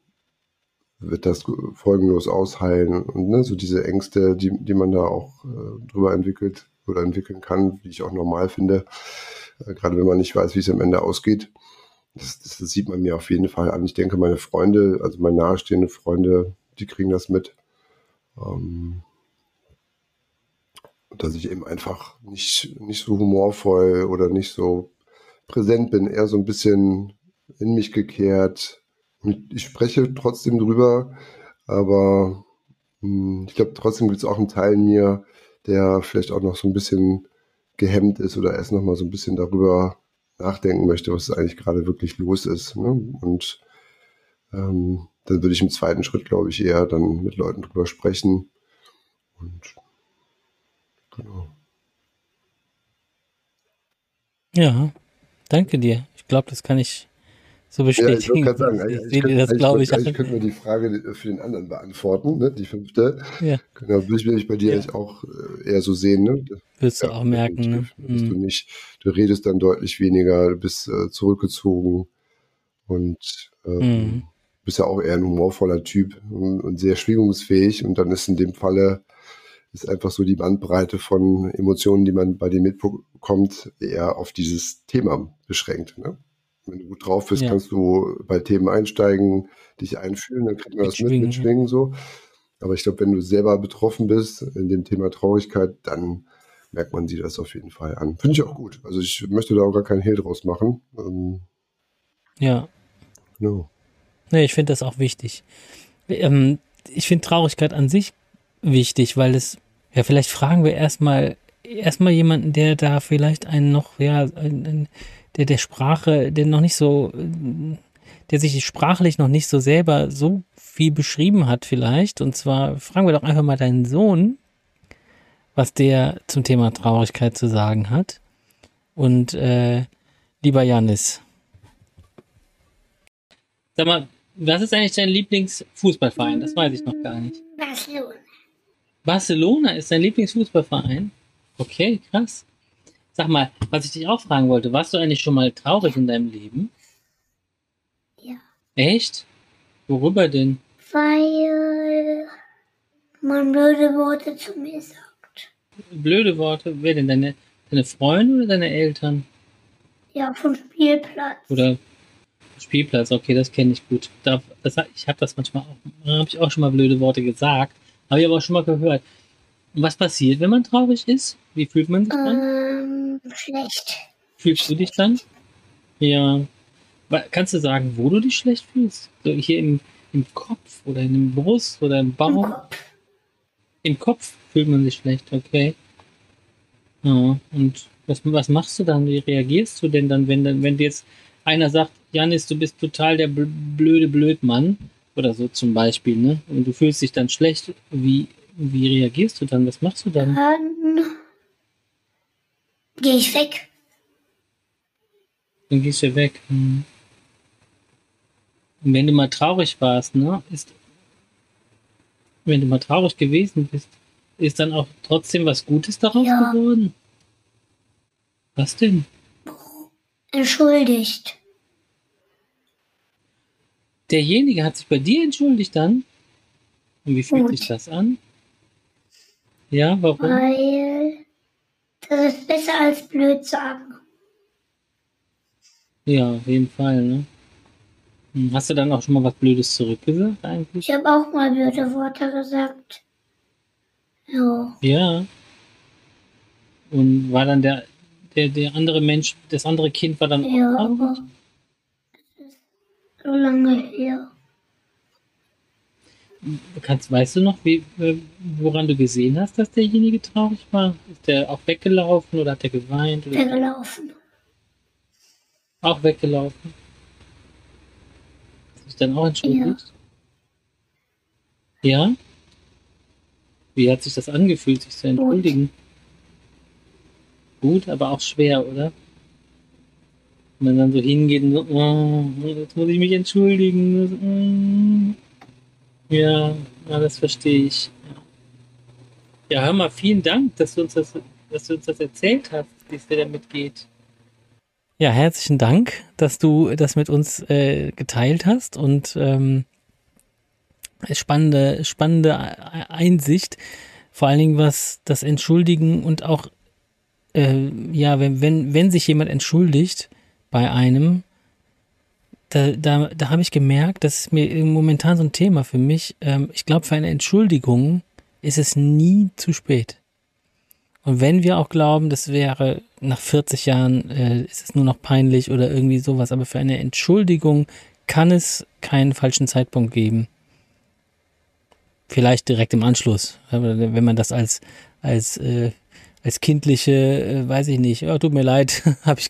Wird das folgenlos ausheilen? Und ne, so diese Ängste, die, die man da auch äh, drüber entwickelt oder entwickeln kann, wie ich auch normal finde, gerade wenn man nicht weiß, wie es am Ende ausgeht. Das, das, sieht man mir auf jeden Fall an. Ich denke, meine Freunde, also meine nahestehenden Freunde, die kriegen das mit. Ähm, dass ich eben einfach nicht, nicht so humorvoll oder nicht so präsent bin, eher so ein bisschen in mich gekehrt. Ich spreche trotzdem drüber, aber hm, ich glaube, trotzdem gibt es auch einen Teil in mir, der vielleicht auch noch so ein bisschen gehemmt ist oder erst noch mal so ein bisschen darüber nachdenken möchte, was eigentlich gerade wirklich los ist. Ne? Und ähm, dann würde ich im zweiten Schritt, glaube ich, eher dann mit Leuten drüber sprechen. Und genau. Ja, danke dir. Ich glaube, das kann ich so bestätigen. Ja, ich sagen, ich, ich, könnte, das, glaube ich. Ich könnte mir die Frage für den anderen beantworten, ne? die fünfte. Ja. Genau, würde ich bei dir ja. auch äh, eher so sehen. Ne? Wirst ja, du auch merken. Ne? Du, du, nicht, du redest dann deutlich weniger, du bist äh, zurückgezogen und ähm, mhm. bist ja auch eher ein humorvoller Typ und, und sehr schwingungsfähig. Und dann ist in dem Falle ist einfach so die Bandbreite von Emotionen, die man bei dir mitbekommt, eher auf dieses Thema beschränkt. Ne? Wenn du gut drauf bist, ja. kannst du bei Themen einsteigen, dich einfühlen, dann kriegt man das mit, mitschwingen so. Aber ich glaube, wenn du selber betroffen bist in dem Thema Traurigkeit, dann merkt man sich das auf jeden Fall an. Finde ich auch gut. Also ich möchte da auch gar keinen Hehl draus machen. Ähm, ja. Genau. Nee, ich finde das auch wichtig. Ähm, ich finde Traurigkeit an sich wichtig, weil es, ja, vielleicht fragen wir erstmal, erstmal jemanden, der da vielleicht einen noch, ja, ein, ein, der der Sprache, der noch nicht so, der sich sprachlich noch nicht so selber so viel beschrieben hat vielleicht. Und zwar fragen wir doch einfach mal deinen Sohn, was der zum Thema Traurigkeit zu sagen hat. Und äh, lieber Janis, sag mal, was ist eigentlich dein Lieblingsfußballverein? Das weiß ich noch gar nicht. Barcelona. Barcelona ist dein Lieblingsfußballverein? Okay, krass. Sag mal, was ich dich auch fragen wollte, warst du eigentlich schon mal traurig in deinem Leben? Ja. Echt? Worüber denn? Weil man blöde Worte zu mir sagt. Blöde Worte? Wer denn? Deine, deine Freunde oder deine Eltern? Ja, vom Spielplatz. Oder Spielplatz, okay, das kenne ich gut. Da, das, ich habe das manchmal auch, habe ich auch schon mal blöde Worte gesagt. Habe ich aber auch schon mal gehört. Und was passiert, wenn man traurig ist? Wie fühlt man sich dann? Ähm, schlecht. Fühlst du dich dann? Ja. Kannst du sagen, wo du dich schlecht fühlst? So hier im, im Kopf oder in der Brust oder im Bauch? Im Kopf. Im Kopf fühlt man sich schlecht, okay. Ja, und was, was machst du dann? Wie reagierst du denn dann, wenn, wenn dir jetzt einer sagt, Janis, du bist total der blöde Blödmann oder so zum Beispiel, ne? Und du fühlst dich dann schlecht, wie, wie reagierst du dann? Was machst du dann? Dann gehe ich weg. Dann gehst du weg. Hm. Und wenn du mal traurig warst, ne, ist, wenn du mal traurig gewesen bist, ist dann auch trotzdem was Gutes daraus ja. geworden? Was denn? Entschuldigt. Derjenige hat sich bei dir entschuldigt dann? Und wie fühlt Gut. sich das an? Ja, warum? Weil das ist besser als blöd sagen. Ja, auf jeden Fall, ne? Hm, hast du dann auch schon mal was Blödes zurückgesagt eigentlich? Ich habe auch mal blöde Worte gesagt. Ja. Ja. Und war dann der, der, der andere Mensch, das andere Kind war dann ja, auch aber das ist so lange her. Kannst, weißt du noch, wie, äh, woran du gesehen hast, dass derjenige traurig war? Ist der auch weggelaufen oder hat er geweint? Oder weggelaufen. Auch weggelaufen? Hast du dich dann auch entschuldigt? Ja. ja? Wie hat sich das angefühlt, sich zu entschuldigen? Gut, Gut aber auch schwer, oder? Wenn man dann so hingeht und so, oh, jetzt muss ich mich entschuldigen. Ja, ja das verstehe ich. Ja. hör mal, vielen Dank, dass du uns das, dass du uns das erzählt hast, wie es dir damit geht. Ja, herzlichen Dank, dass du das mit uns äh, geteilt hast und ähm, spannende, spannende Einsicht, vor allen Dingen was das Entschuldigen und auch äh, ja, wenn, wenn, wenn sich jemand entschuldigt bei einem, da, da, da habe ich gemerkt, das ist mir momentan so ein Thema für mich. Ähm, ich glaube, für eine Entschuldigung ist es nie zu spät. Und wenn wir auch glauben, das wäre nach 40 Jahren, äh, ist es nur noch peinlich oder irgendwie sowas, aber für eine Entschuldigung kann es keinen falschen Zeitpunkt geben. Vielleicht direkt im Anschluss, wenn man das als, als, äh, als kindliche, äh, weiß ich nicht, oh, tut mir leid, habe ich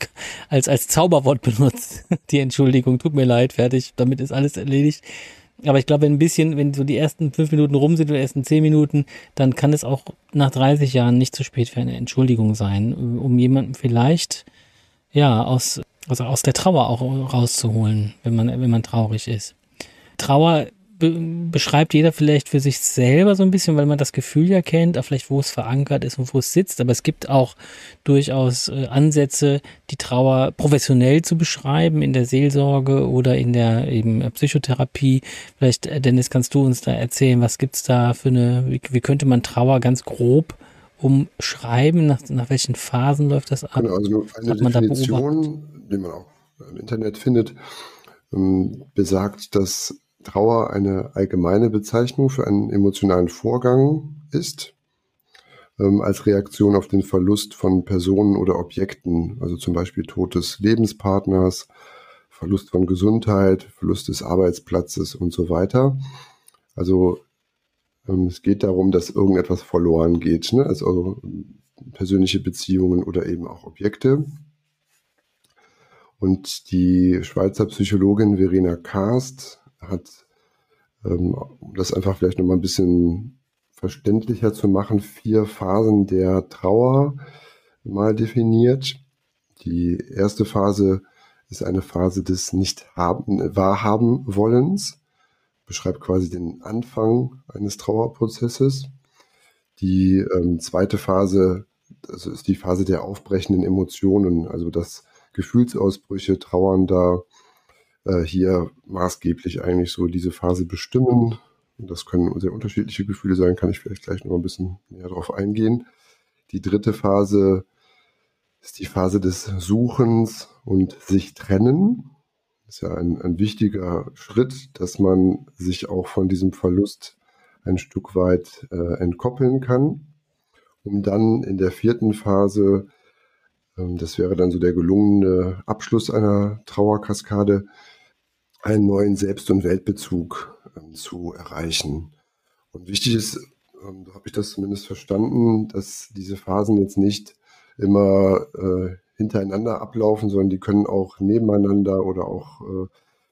als, als Zauberwort benutzt. Die Entschuldigung, tut mir leid, fertig, damit ist alles erledigt. Aber ich glaube, wenn ein bisschen, wenn so die ersten fünf Minuten rum sind oder ersten zehn Minuten, dann kann es auch nach 30 Jahren nicht zu spät für eine Entschuldigung sein, um jemanden vielleicht, ja, aus, also aus der Trauer auch rauszuholen, wenn man, wenn man traurig ist. Trauer be beschreibt jeder vielleicht für sich selber so ein bisschen, weil man das Gefühl ja kennt, auch vielleicht wo es verankert ist und wo es sitzt. Aber es gibt auch durchaus äh, Ansätze, die Trauer professionell zu beschreiben in der Seelsorge oder in der eben Psychotherapie. Vielleicht, äh, Dennis, kannst du uns da erzählen, was gibt's da für eine, wie, wie könnte man Trauer ganz grob umschreiben? Nach, nach welchen Phasen läuft das ab? Genau, also eine Hat man Definition, die man auch im Internet findet, ähm, besagt, dass Trauer eine allgemeine Bezeichnung für einen emotionalen Vorgang ist, ähm, als Reaktion auf den Verlust von Personen oder Objekten, also zum Beispiel Tod des Lebenspartners, Verlust von Gesundheit, Verlust des Arbeitsplatzes und so weiter. Also ähm, es geht darum, dass irgendetwas verloren geht, ne? also persönliche Beziehungen oder eben auch Objekte. Und die Schweizer Psychologin Verena Karst hat, ähm, um das einfach vielleicht nochmal ein bisschen verständlicher zu machen, vier Phasen der Trauer mal definiert. Die erste Phase ist eine Phase des Nicht-Wahrhaben-Wollens, beschreibt quasi den Anfang eines Trauerprozesses. Die ähm, zweite Phase, das ist die Phase der aufbrechenden Emotionen, also dass Gefühlsausbrüche Trauernder äh, hier maßgeblich eigentlich so diese Phase bestimmen. Das können sehr unterschiedliche Gefühle sein, kann ich vielleicht gleich noch ein bisschen näher darauf eingehen. Die dritte Phase ist die Phase des Suchens und sich trennen. Das ist ja ein, ein wichtiger Schritt, dass man sich auch von diesem Verlust ein Stück weit äh, entkoppeln kann, um dann in der vierten Phase, ähm, das wäre dann so der gelungene Abschluss einer Trauerkaskade, einen neuen Selbst- und Weltbezug ähm, zu erreichen. Und wichtig ist, ähm, habe ich das zumindest verstanden, dass diese Phasen jetzt nicht immer äh, hintereinander ablaufen, sondern die können auch nebeneinander oder auch äh,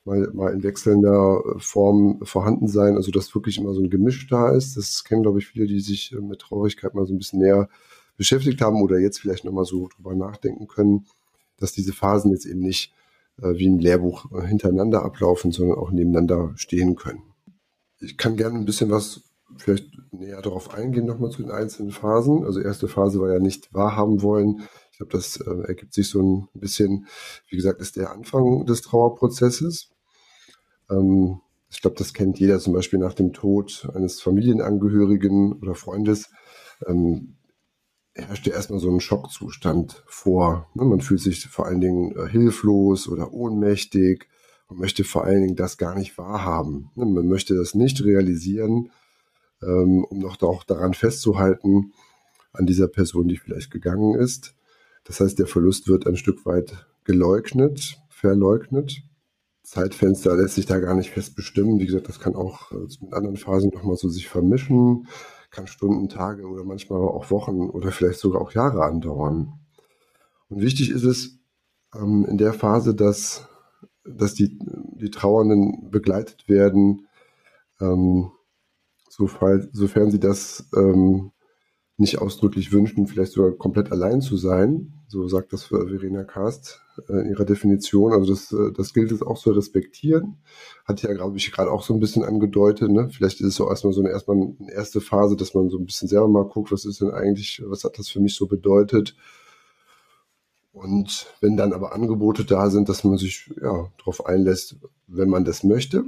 mal, mal in wechselnder äh, Form vorhanden sein. Also dass wirklich immer so ein Gemisch da ist. Das kennen, glaube ich, viele, die sich äh, mit Traurigkeit mal so ein bisschen näher beschäftigt haben oder jetzt vielleicht nochmal so drüber nachdenken können, dass diese Phasen jetzt eben nicht wie ein Lehrbuch äh, hintereinander ablaufen, sondern auch nebeneinander stehen können. Ich kann gerne ein bisschen was vielleicht näher darauf eingehen, nochmal zu den einzelnen Phasen. Also erste Phase war ja nicht wahrhaben wollen. Ich glaube, das äh, ergibt sich so ein bisschen, wie gesagt, ist der Anfang des Trauerprozesses. Ähm, ich glaube, das kennt jeder zum Beispiel nach dem Tod eines Familienangehörigen oder Freundes. Ähm, herrscht ja erstmal so ein Schockzustand vor. Ne? Man fühlt sich vor allen Dingen äh, hilflos oder ohnmächtig und möchte vor allen Dingen das gar nicht wahrhaben. Ne? Man möchte das nicht realisieren, ähm, um noch auch daran festzuhalten, an dieser Person, die vielleicht gegangen ist. Das heißt, der Verlust wird ein Stück weit geleugnet, verleugnet. Zeitfenster lässt sich da gar nicht fest bestimmen. Wie gesagt, das kann auch äh, mit anderen Phasen nochmal so sich vermischen kann Stunden, Tage oder manchmal auch Wochen oder vielleicht sogar auch Jahre andauern. Und wichtig ist es ähm, in der Phase, dass, dass die, die Trauernden begleitet werden, ähm, sofern, sofern sie das ähm, nicht ausdrücklich wünschen, vielleicht sogar komplett allein zu sein. So sagt das Verena Kast äh, in ihrer Definition. Also das, äh, das gilt es auch zu respektieren. Hat ja, glaube ich, gerade auch so ein bisschen angedeutet. Ne? Vielleicht ist es so erstmal so eine, erstmal eine erste Phase, dass man so ein bisschen selber mal guckt, was ist denn eigentlich, was hat das für mich so bedeutet. Und wenn dann aber Angebote da sind, dass man sich ja, darauf einlässt, wenn man das möchte,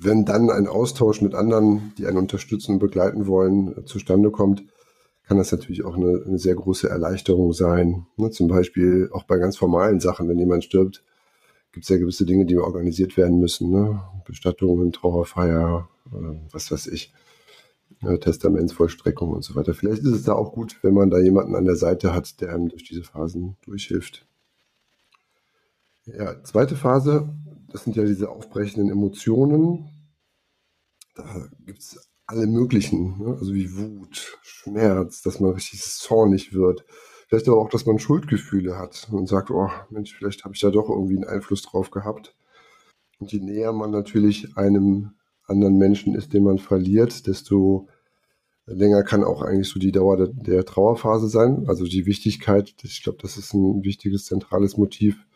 wenn dann ein Austausch mit anderen, die einen unterstützen und begleiten wollen, äh, zustande kommt, kann das natürlich auch eine, eine sehr große Erleichterung sein. Ne, zum Beispiel auch bei ganz formalen Sachen, wenn jemand stirbt, gibt es ja gewisse Dinge, die organisiert werden müssen. Ne? Bestattungen, Trauerfeier, äh, was weiß ich, äh, Testamentsvollstreckung und so weiter. Vielleicht ist es da auch gut, wenn man da jemanden an der Seite hat, der einem durch diese Phasen durchhilft. Ja, zweite Phase, das sind ja diese aufbrechenden Emotionen. Da gibt es alle möglichen, ne? also wie Wut, Schmerz, dass man richtig zornig wird. Vielleicht aber auch, dass man Schuldgefühle hat und sagt, oh Mensch, vielleicht habe ich da doch irgendwie einen Einfluss drauf gehabt. Und je näher man natürlich einem anderen Menschen ist, den man verliert, desto länger kann auch eigentlich so die Dauer der, der Trauerphase sein. Also die Wichtigkeit, ich glaube, das ist ein wichtiges zentrales Motiv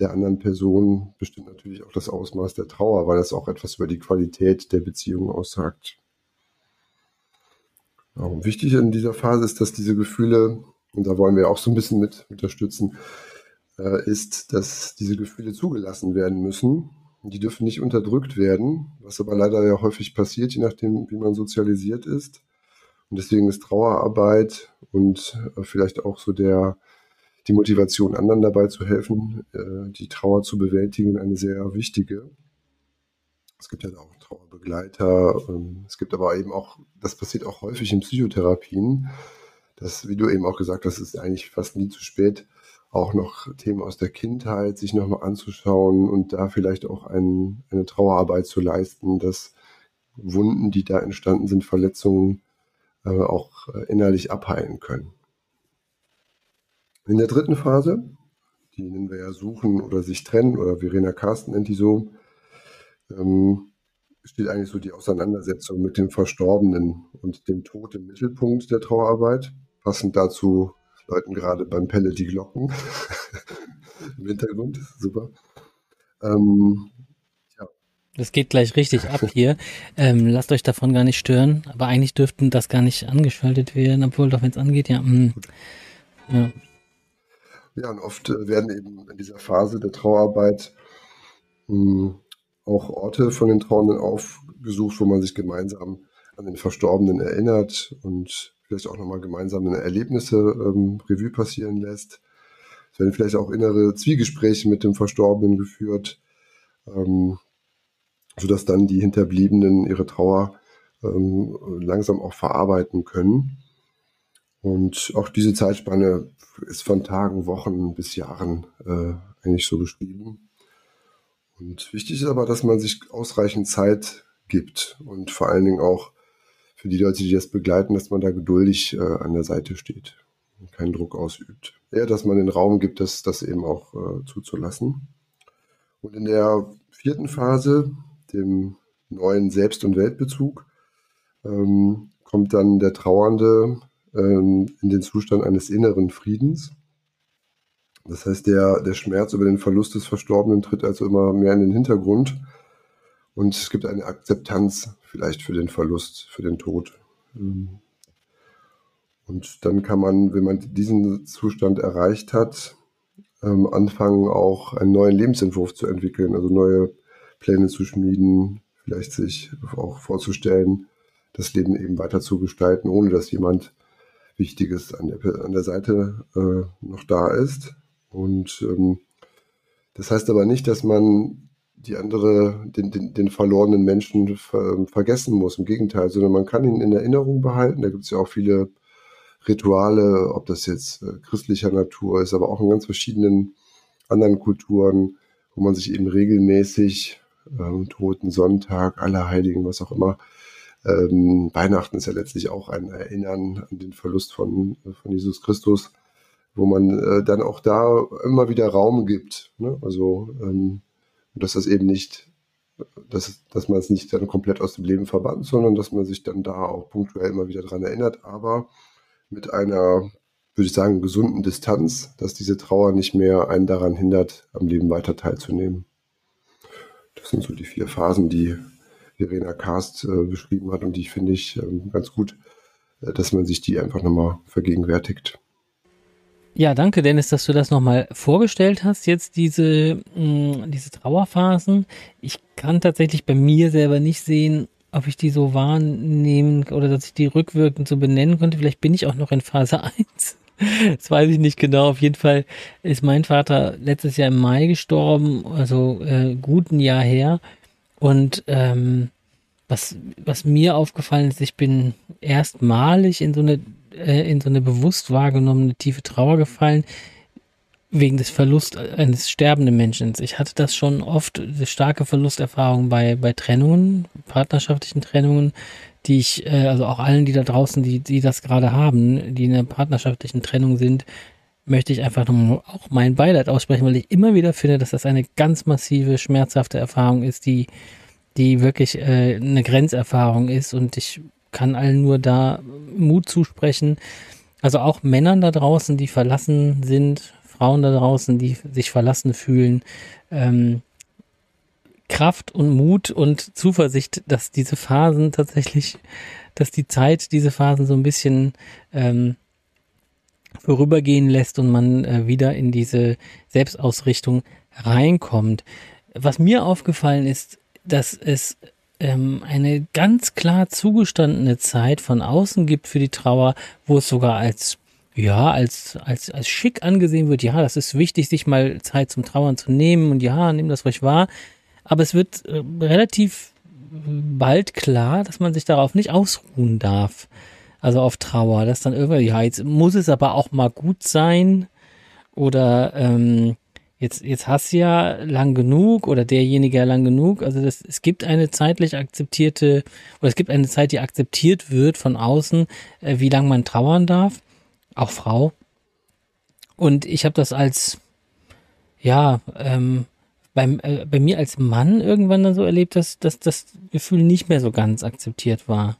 der anderen Person, bestimmt natürlich auch das Ausmaß der Trauer, weil das auch etwas über die Qualität der Beziehung aussagt. Genau. Wichtig in dieser Phase ist, dass diese Gefühle, und da wollen wir auch so ein bisschen mit unterstützen, äh, ist, dass diese Gefühle zugelassen werden müssen. Die dürfen nicht unterdrückt werden, was aber leider ja häufig passiert, je nachdem, wie man sozialisiert ist. Und deswegen ist Trauerarbeit und äh, vielleicht auch so der, die Motivation, anderen dabei zu helfen, äh, die Trauer zu bewältigen, eine sehr wichtige. Es gibt ja auch Trauerbegleiter. Ähm, es gibt aber eben auch, das passiert auch häufig in Psychotherapien, dass, wie du eben auch gesagt hast, ist eigentlich fast nie zu spät, auch noch Themen aus der Kindheit sich nochmal anzuschauen und da vielleicht auch ein, eine Trauerarbeit zu leisten, dass Wunden, die da entstanden sind, Verletzungen äh, auch äh, innerlich abheilen können. In der dritten Phase, die nennen wir ja Suchen oder sich trennen, oder Verena Carsten nennt die so, ähm, steht eigentlich so die Auseinandersetzung mit dem Verstorbenen und dem Tod im Mittelpunkt der Trauerarbeit. Passend dazu läuten gerade beim Pelle die Glocken im Hintergrund. Super. Ähm, das geht gleich richtig ab hier. Ähm, lasst euch davon gar nicht stören. Aber eigentlich dürften das gar nicht angeschaltet werden, obwohl doch, wenn es angeht, ja. Mh. Ja. Ja, und oft äh, werden eben in dieser Phase der Trauerarbeit mh, hm, auch Orte von den Trauernden aufgesucht, wo man sich gemeinsam an den Verstorbenen erinnert und vielleicht auch nochmal gemeinsame Erlebnisse ähm, Revue passieren lässt. Es werden vielleicht auch innere Zwiegespräche mit dem Verstorbenen geführt. Ähm, sodass dann die Hinterbliebenen ihre Trauer ähm, langsam auch verarbeiten können. Und auch diese Zeitspanne ist von Tagen, Wochen bis Jahren äh, eigentlich so beschrieben. Und wichtig ist aber, dass man sich ausreichend Zeit gibt und vor allen Dingen auch für die Leute, die das begleiten, dass man da geduldig äh, an der Seite steht und keinen Druck ausübt. Eher, dass man den Raum gibt, das, das eben auch äh, zuzulassen. Und in der vierten Phase dem neuen Selbst- und Weltbezug, ähm, kommt dann der Trauernde ähm, in den Zustand eines inneren Friedens. Das heißt, der, der Schmerz über den Verlust des Verstorbenen tritt also immer mehr in den Hintergrund und es gibt eine Akzeptanz vielleicht für den Verlust, für den Tod. Ähm, und dann kann man, wenn man diesen Zustand erreicht hat, ähm, anfangen, auch einen neuen Lebensentwurf zu entwickeln, also neue Pläne zu schmieden, vielleicht sich auch vorzustellen, das Leben eben weiter zu gestalten, ohne dass jemand Wichtiges an der, an der Seite äh, noch da ist. Und ähm, das heißt aber nicht, dass man die andere, den, den, den verlorenen Menschen ver, vergessen muss. Im Gegenteil, sondern man kann ihn in Erinnerung behalten. Da gibt es ja auch viele Rituale, ob das jetzt äh, christlicher Natur ist, aber auch in ganz verschiedenen anderen Kulturen, wo man sich eben regelmäßig ähm, Toten Sonntag, Allerheiligen, was auch immer. Ähm, Weihnachten ist ja letztlich auch ein Erinnern an den Verlust von, von Jesus Christus, wo man äh, dann auch da immer wieder Raum gibt. Ne? Also, ähm, dass das eben nicht, dass, dass man es nicht dann komplett aus dem Leben verbannt, sondern dass man sich dann da auch punktuell immer wieder dran erinnert, aber mit einer, würde ich sagen, gesunden Distanz, dass diese Trauer nicht mehr einen daran hindert, am Leben weiter teilzunehmen. Das sind so die vier Phasen, die Verena Karst äh, beschrieben hat und die finde ich ähm, ganz gut, äh, dass man sich die einfach nochmal vergegenwärtigt. Ja, danke Dennis, dass du das nochmal vorgestellt hast, jetzt diese, mh, mm, diese Trauerphasen. Ich kann tatsächlich bei mir selber nicht sehen, ob ich die so wahrnehmen oder dass ich die rückwirkend so benennen konnte. Vielleicht bin ich auch noch in Phase 1. Das weiß ich nicht genau. Auf jeden Fall ist mein Vater letztes Jahr im Mai gestorben, also äh, guten Jahr her. Und ähm, was, was mir aufgefallen ist, ich bin erstmalig in so eine, äh, in so eine bewusst wahrgenommene tiefe Trauer gefallen, wegen des Verlusts eines sterbenden Menschen. Ich hatte das schon oft, starke Verlusterfahrungen bei, bei Trennungen, partnerschaftlichen Trennungen, die ich, äh, also auch allen, die da draußen, die, die das gerade haben, die in einer partnerschaftlichen Trennung sind, möchte ich einfach nur auch mein Beileid aussprechen, weil ich immer wieder finde, dass das eine ganz massive, schmerzhafte Erfahrung ist, die, die wirklich äh, eine Grenzerfahrung ist und ich kann allen nur da Mut zusprechen. Also auch Männern da draußen, die verlassen sind, Frauen da draußen, die sich verlassen fühlen, ähm, Kraft und Mut und Zuversicht, dass diese Phasen tatsächlich, dass die Zeit diese Phasen so ein bisschen ähm, vorübergehen lässt und man äh, wieder in diese Selbstausrichtung reinkommt. Was mir aufgefallen ist, dass es ähm, eine ganz klar zugestandene Zeit von außen gibt für die Trauer, wo es sogar als ja, als, als, als schick angesehen wird, ja, das ist wichtig, sich mal Zeit zum Trauern zu nehmen und ja, nimm das ruhig wahr. Aber es wird äh, relativ bald klar, dass man sich darauf nicht ausruhen darf. Also auf Trauer, dass dann irgendwann, ja, jetzt muss es aber auch mal gut sein. Oder ähm, jetzt, jetzt hast du ja lang genug oder derjenige ja lang genug. Also das, es gibt eine zeitlich akzeptierte, oder es gibt eine Zeit, die akzeptiert wird von außen, äh, wie lange man trauern darf. Auch Frau. Und ich habe das als, ja, ähm, beim, äh, bei mir als Mann irgendwann dann so erlebt, dass, dass das Gefühl nicht mehr so ganz akzeptiert war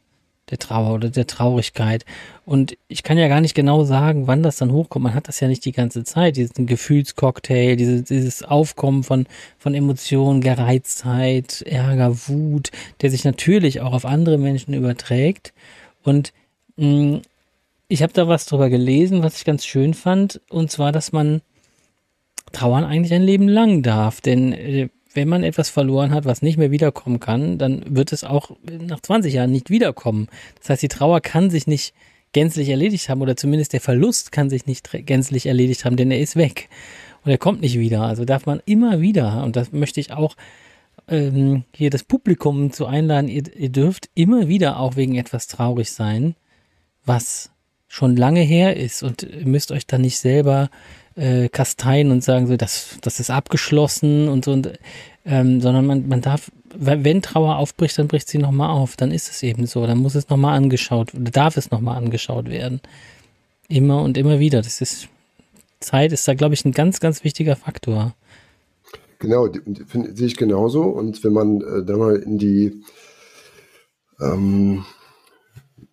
der Trauer oder der Traurigkeit. Und ich kann ja gar nicht genau sagen, wann das dann hochkommt. Man hat das ja nicht die ganze Zeit, diesen Gefühlscocktail, dieses, dieses Aufkommen von, von Emotionen, Gereiztheit, Ärger, Wut, der sich natürlich auch auf andere Menschen überträgt. Und mh, mm, ich habe da was drüber gelesen, was ich ganz schön fand, und zwar, dass man trauern eigentlich ein Leben lang darf. Denn äh, wenn man etwas verloren hat, was nicht mehr wiederkommen kann, dann wird es auch nach 20 Jahren nicht wiederkommen. Das heißt, die Trauer kann sich nicht gänzlich erledigt haben oder zumindest der Verlust kann sich nicht gänzlich erledigt haben, denn er ist weg und er kommt nicht wieder. Also darf man immer wieder, und das möchte ich auch ähm, hier das Publikum zu einladen, ihr, ihr dürft immer wieder auch wegen etwas traurig sein, was schon lange her ist und ihr müsst euch da nicht selber äh, kasteien und sagen so, das, das ist abgeschlossen und so, und, ähm, sondern man, man darf, wenn Trauer aufbricht, dann bricht sie nochmal auf, dann ist es eben so, dann muss es nochmal angeschaut, darf es nochmal angeschaut werden. Immer und immer wieder. Das ist, Zeit ist da, glaube ich, ein ganz, ganz wichtiger Faktor. Genau, sehe ich genauso. Und wenn man äh, da mal in die ähm,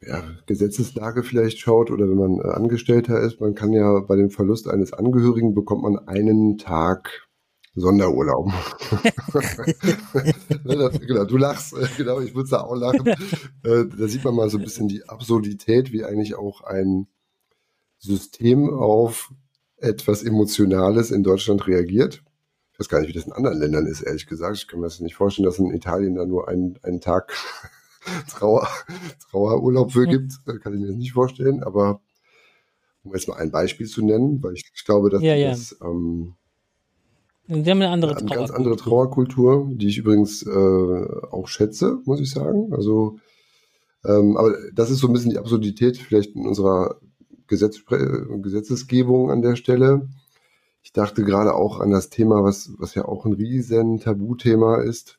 ja, Gesetzeslage vielleicht schaut oder wenn man äh, Angestellter ist, man kann ja bei dem Verlust eines Angehörigen bekommt man einen Tag Sonderurlaub. Ne, genau, du lachst, äh, genau, ich würde da auch lachen. Äh, da sieht man mal so ein bisschen die Absurdität, wie eigentlich auch ein System auf etwas Emotionales in Deutschland reagiert. Ich weiß gar nicht, wie das in anderen Ländern ist, ehrlich gesagt. Ich kann mir das nicht vorstellen, dass in Italien da nur einen, einen Tag Trauer, Trauerurlaub für gibt, äh, kann ich mir das nicht vorstellen. Aber um jetzt mal ein Beispiel zu nennen, weil ich, ich glaube, dass ja, ja. das ähm, wir haben eine andere eine ganz andere Trauerkultur, die ich übrigens äh, auch schätze, muss ich sagen. Also, ähm, aber das ist so ein bisschen die Absurdität vielleicht in unserer Gesetz, Gesetzesgebung an der Stelle. Ich dachte gerade auch an das Thema, was, was ja auch ein riesen Tabuthema ist,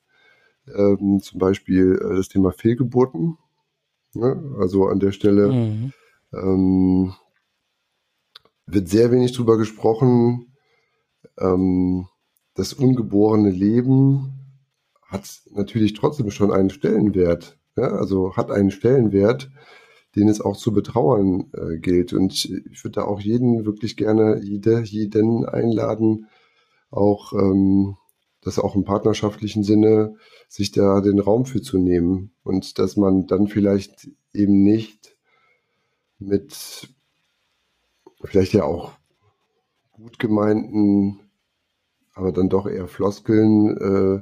ähm, zum Beispiel äh, das Thema Fehlgeburten. Ne? Also an der Stelle mhm. ähm, wird sehr wenig drüber gesprochen. Ähm, das ungeborene Leben hat natürlich trotzdem schon einen Stellenwert. Ja? Also hat einen Stellenwert, den es auch zu betrauern äh, gilt. Und ich würde da auch jeden wirklich gerne, jede, jeden einladen, auch ähm, das auch im partnerschaftlichen Sinne, sich da den Raum für zu nehmen und dass man dann vielleicht eben nicht mit vielleicht ja auch gut gemeinten, aber dann doch eher Floskeln äh,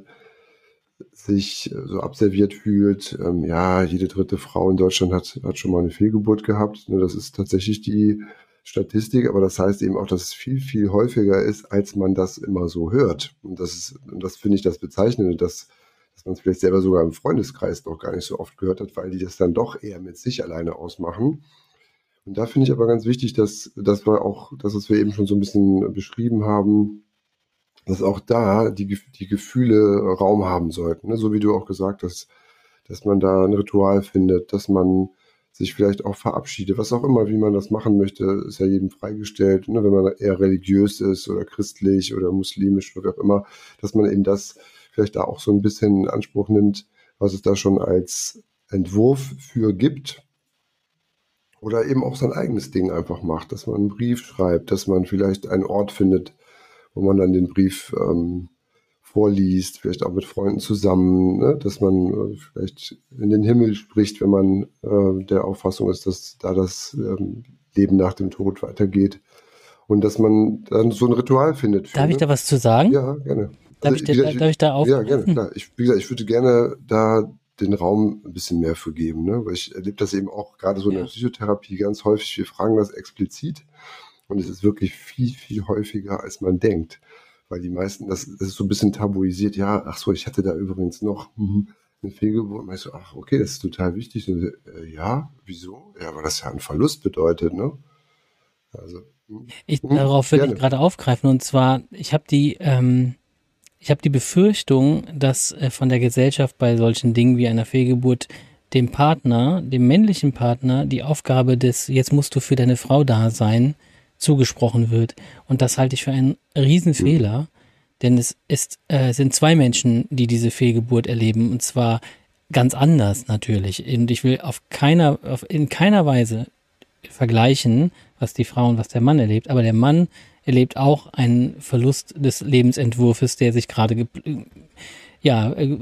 sich so abserviert fühlt. Ähm, ja, jede dritte Frau in Deutschland hat, hat schon mal eine Fehlgeburt gehabt. Ne, das ist tatsächlich die Statistik, aber das heißt eben auch, dass es viel, viel häufiger ist, als man das immer so hört. Und das ist, und das finde ich das Bezeichnende, dass, dass man es vielleicht selber sogar im Freundeskreis noch gar nicht so oft gehört hat, weil die das dann doch eher mit sich alleine ausmachen. Und da finde ich aber ganz wichtig, dass, dass wir auch, das, was wir eben schon so ein bisschen beschrieben haben, dass auch da die, die Gefühle Raum haben sollten. Ne? So wie du auch gesagt hast, dass man da ein Ritual findet, dass man sich vielleicht auch verabschiedet, was auch immer, wie man das machen möchte, ist ja jedem freigestellt, ne, wenn man eher religiös ist oder christlich oder muslimisch oder wie auch immer, dass man eben das vielleicht da auch so ein bisschen in Anspruch nimmt, was es da schon als Entwurf für gibt. Oder eben auch sein eigenes Ding einfach macht, dass man einen Brief schreibt, dass man vielleicht einen Ort findet, wo man dann den Brief ähm, vorliest, vielleicht auch mit Freunden zusammen, ne? dass man äh, vielleicht in den Himmel spricht, wenn man äh, der Auffassung ist, dass da das ähm, Leben nach dem Tod weitergeht. Und dass man dann so ein Ritual findet. Darf ich ne? da was zu sagen? Ja, gerne. Darf, also, ich, ich, darf ich da auf? Ja, gerne, klar. Ich, wie gesagt, ich würde gerne da den Raum ein bisschen mehr für geben, ne? weil ich erlebe das eben auch gerade so in der Psychotherapie ganz häufig. Wir fragen das explizit und es ist wirklich viel, viel häufiger, als man denkt weil die meisten, das, das ist so ein bisschen tabuisiert, ja, ach so, ich hatte da übrigens noch mhm, eine Fehlgeburt. Und ich so, ach, okay, das ist total wichtig. Und, äh, ja, wieso? Ja, weil das ja ein Verlust bedeutet, ne? Also. Hm. Ich, hm, darauf würde ich gerade aufgreifen. Und zwar, ich habe die, ähm, ich habe die Befürchtung, dass äh, von der Gesellschaft bei solchen Dingen wie einer Fehlgeburt dem Partner, dem männlichen Partner, die Aufgabe des, jetzt musst du für deine Frau da sein, zugesprochen wird. Und das halte ich für einen Riesenfehler, mhm. denn es ist, äh, sind zwei Menschen, die diese Fehlgeburt erleben, und zwar ganz anders natürlich. Und ich will auf keiner, auf, in keiner Weise vergleichen, was die Frau und was der Mann erlebt, aber der Mann erlebt auch einen Verlust des Lebensentwurfs, der sich gerade ja, äh,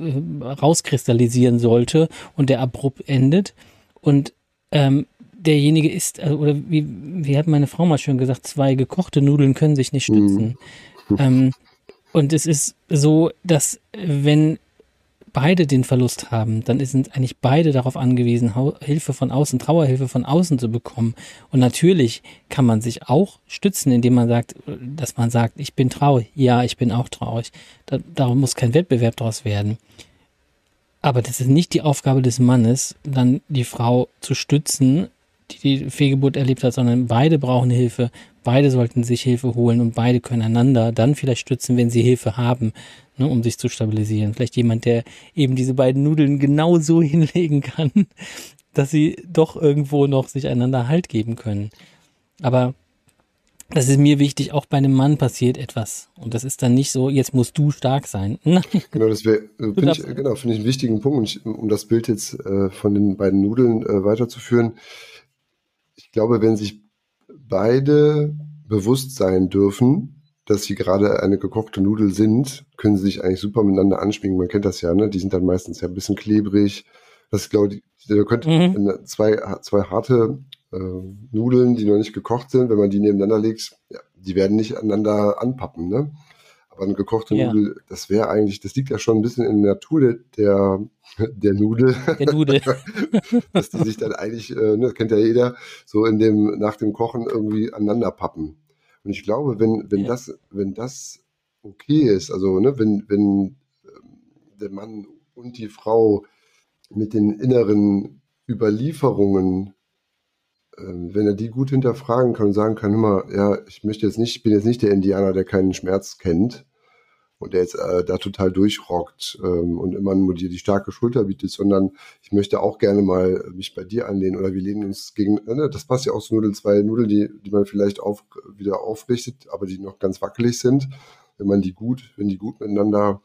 rauskristallisieren sollte und der abrupt endet. Und ähm, derjenige ist, also, oder wie, wie hat meine Frau mal schön gesagt, zwei gekochte Nudeln können sich nicht stützen. Mhm. Ähm, und es ist so, dass wenn beide den Verlust haben, dann sind eigentlich beide darauf angewiesen, Hilfe von außen, Trauerhilfe von außen zu bekommen. Und natürlich kann man sich auch stützen, indem man sagt, dass man sagt, ich bin traurig. Ja, ich bin auch traurig. Da, darum muss kein Wettbewerb daraus werden. Aber das ist nicht die Aufgabe des Mannes, dann die Frau zu stützen die die Fehlgeburt erlebt hat, sondern beide brauchen Hilfe. Beide sollten sich Hilfe holen und beide können einander dann vielleicht stützen, wenn sie Hilfe haben, ne, um sich zu stabilisieren. Vielleicht jemand, der eben diese beiden Nudeln genau so hinlegen kann, dass sie doch irgendwo noch sich einander Halt geben können. Aber das ist mir wichtig, auch bei einem Mann passiert etwas. Und das ist dann nicht so, jetzt musst du stark sein. Nein. Genau, das wäre, äh, finde ich, genau, finde ich einen wichtigen Punkt, um das Bild jetzt äh, von den beiden Nudeln äh, weiterzuführen ich glaube, wenn sich beide bewusst sein dürfen, dass sie gerade eine gekochte Nudel sind, können sie sich eigentlich super miteinander anschminken. Man kennt das ja, ne? Die sind dann meistens ja ein bisschen klebrig. Das glaube ich, ihr könnt mhm. zwei, zwei harte äh, Nudeln, die noch nicht gekocht sind, wenn man die nebeneinander legt, ja, die werden nicht aneinander anpappen, ne? Aber eine gekochte ja. Nudel, das wäre eigentlich, das liegt ja schon ein bisschen in der Natur der, der, der Nudel. Der Nudel. dass die sich dann eigentlich, äh, ne, kennt ja jeder, so in dem, nach dem Kochen irgendwie aneinander pappen. Und ich glaube, wenn, wenn ja. das, wenn das okay ist, also, ne, wenn, wenn ähm, der Mann und die Frau mit den inneren Überlieferungen wenn er die gut hinterfragen kann und sagen kann, immer, ja, ich möchte jetzt nicht, ich bin jetzt nicht der Indianer, der keinen Schmerz kennt und der jetzt äh, da total durchrockt ähm, und immer nur dir die starke Schulter bietet, sondern ich möchte auch gerne mal mich bei dir anlehnen oder wir lehnen uns gegen, ne, das passt ja auch zu Nudeln, zwei Nudeln, die, die man vielleicht auf, wieder aufrichtet, aber die noch ganz wackelig sind. Wenn man die gut, wenn die gut miteinander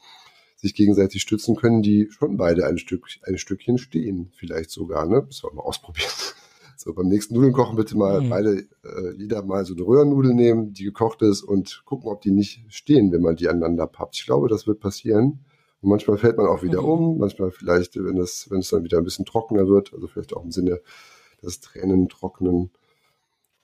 sich gegenseitig stützen können, die schon beide ein Stück, ein Stückchen stehen, vielleicht sogar, ne? Müssen wir mal ausprobieren. So, beim nächsten Nudeln kochen bitte mal mhm. beide, äh, jeder mal so eine Röhrennudel nehmen, die gekocht ist und gucken, ob die nicht stehen, wenn man die aneinander pappt. Ich glaube, das wird passieren. Und manchmal fällt man auch wieder mhm. um, manchmal vielleicht, wenn es, wenn es dann wieder ein bisschen trockener wird, also vielleicht auch im Sinne des Tränen trocknen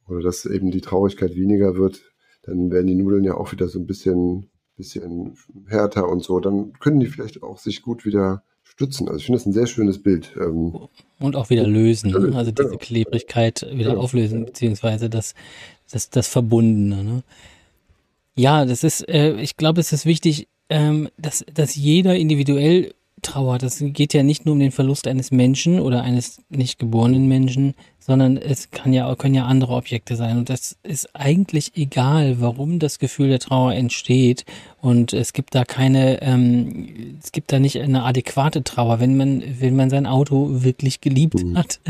oder dass eben die Traurigkeit weniger wird, dann werden die Nudeln ja auch wieder so ein bisschen, bisschen härter und so. Dann können die vielleicht auch sich gut wieder stützen. Also ich finde das ein sehr schönes Bild. Ähm, und auch wieder lösen, ne? also diese Klebrigkeit wieder ja. auflösen, beziehungsweise das, das, das Verbundene. Ne? Ja, das ist, äh, ich glaube, es ist wichtig, ähm, dass, dass jeder individuell trauert. Das geht ja nicht nur um den Verlust eines Menschen oder eines nicht geborenen Menschen, sondern es kann ja, können ja andere Objekte sein. Und das ist eigentlich egal, warum das Gefühl der Trauer entsteht. Und es gibt da keine, ähm, es gibt da nicht eine adäquate Trauer. Wenn man, wenn man sein Auto wirklich geliebt mhm. hat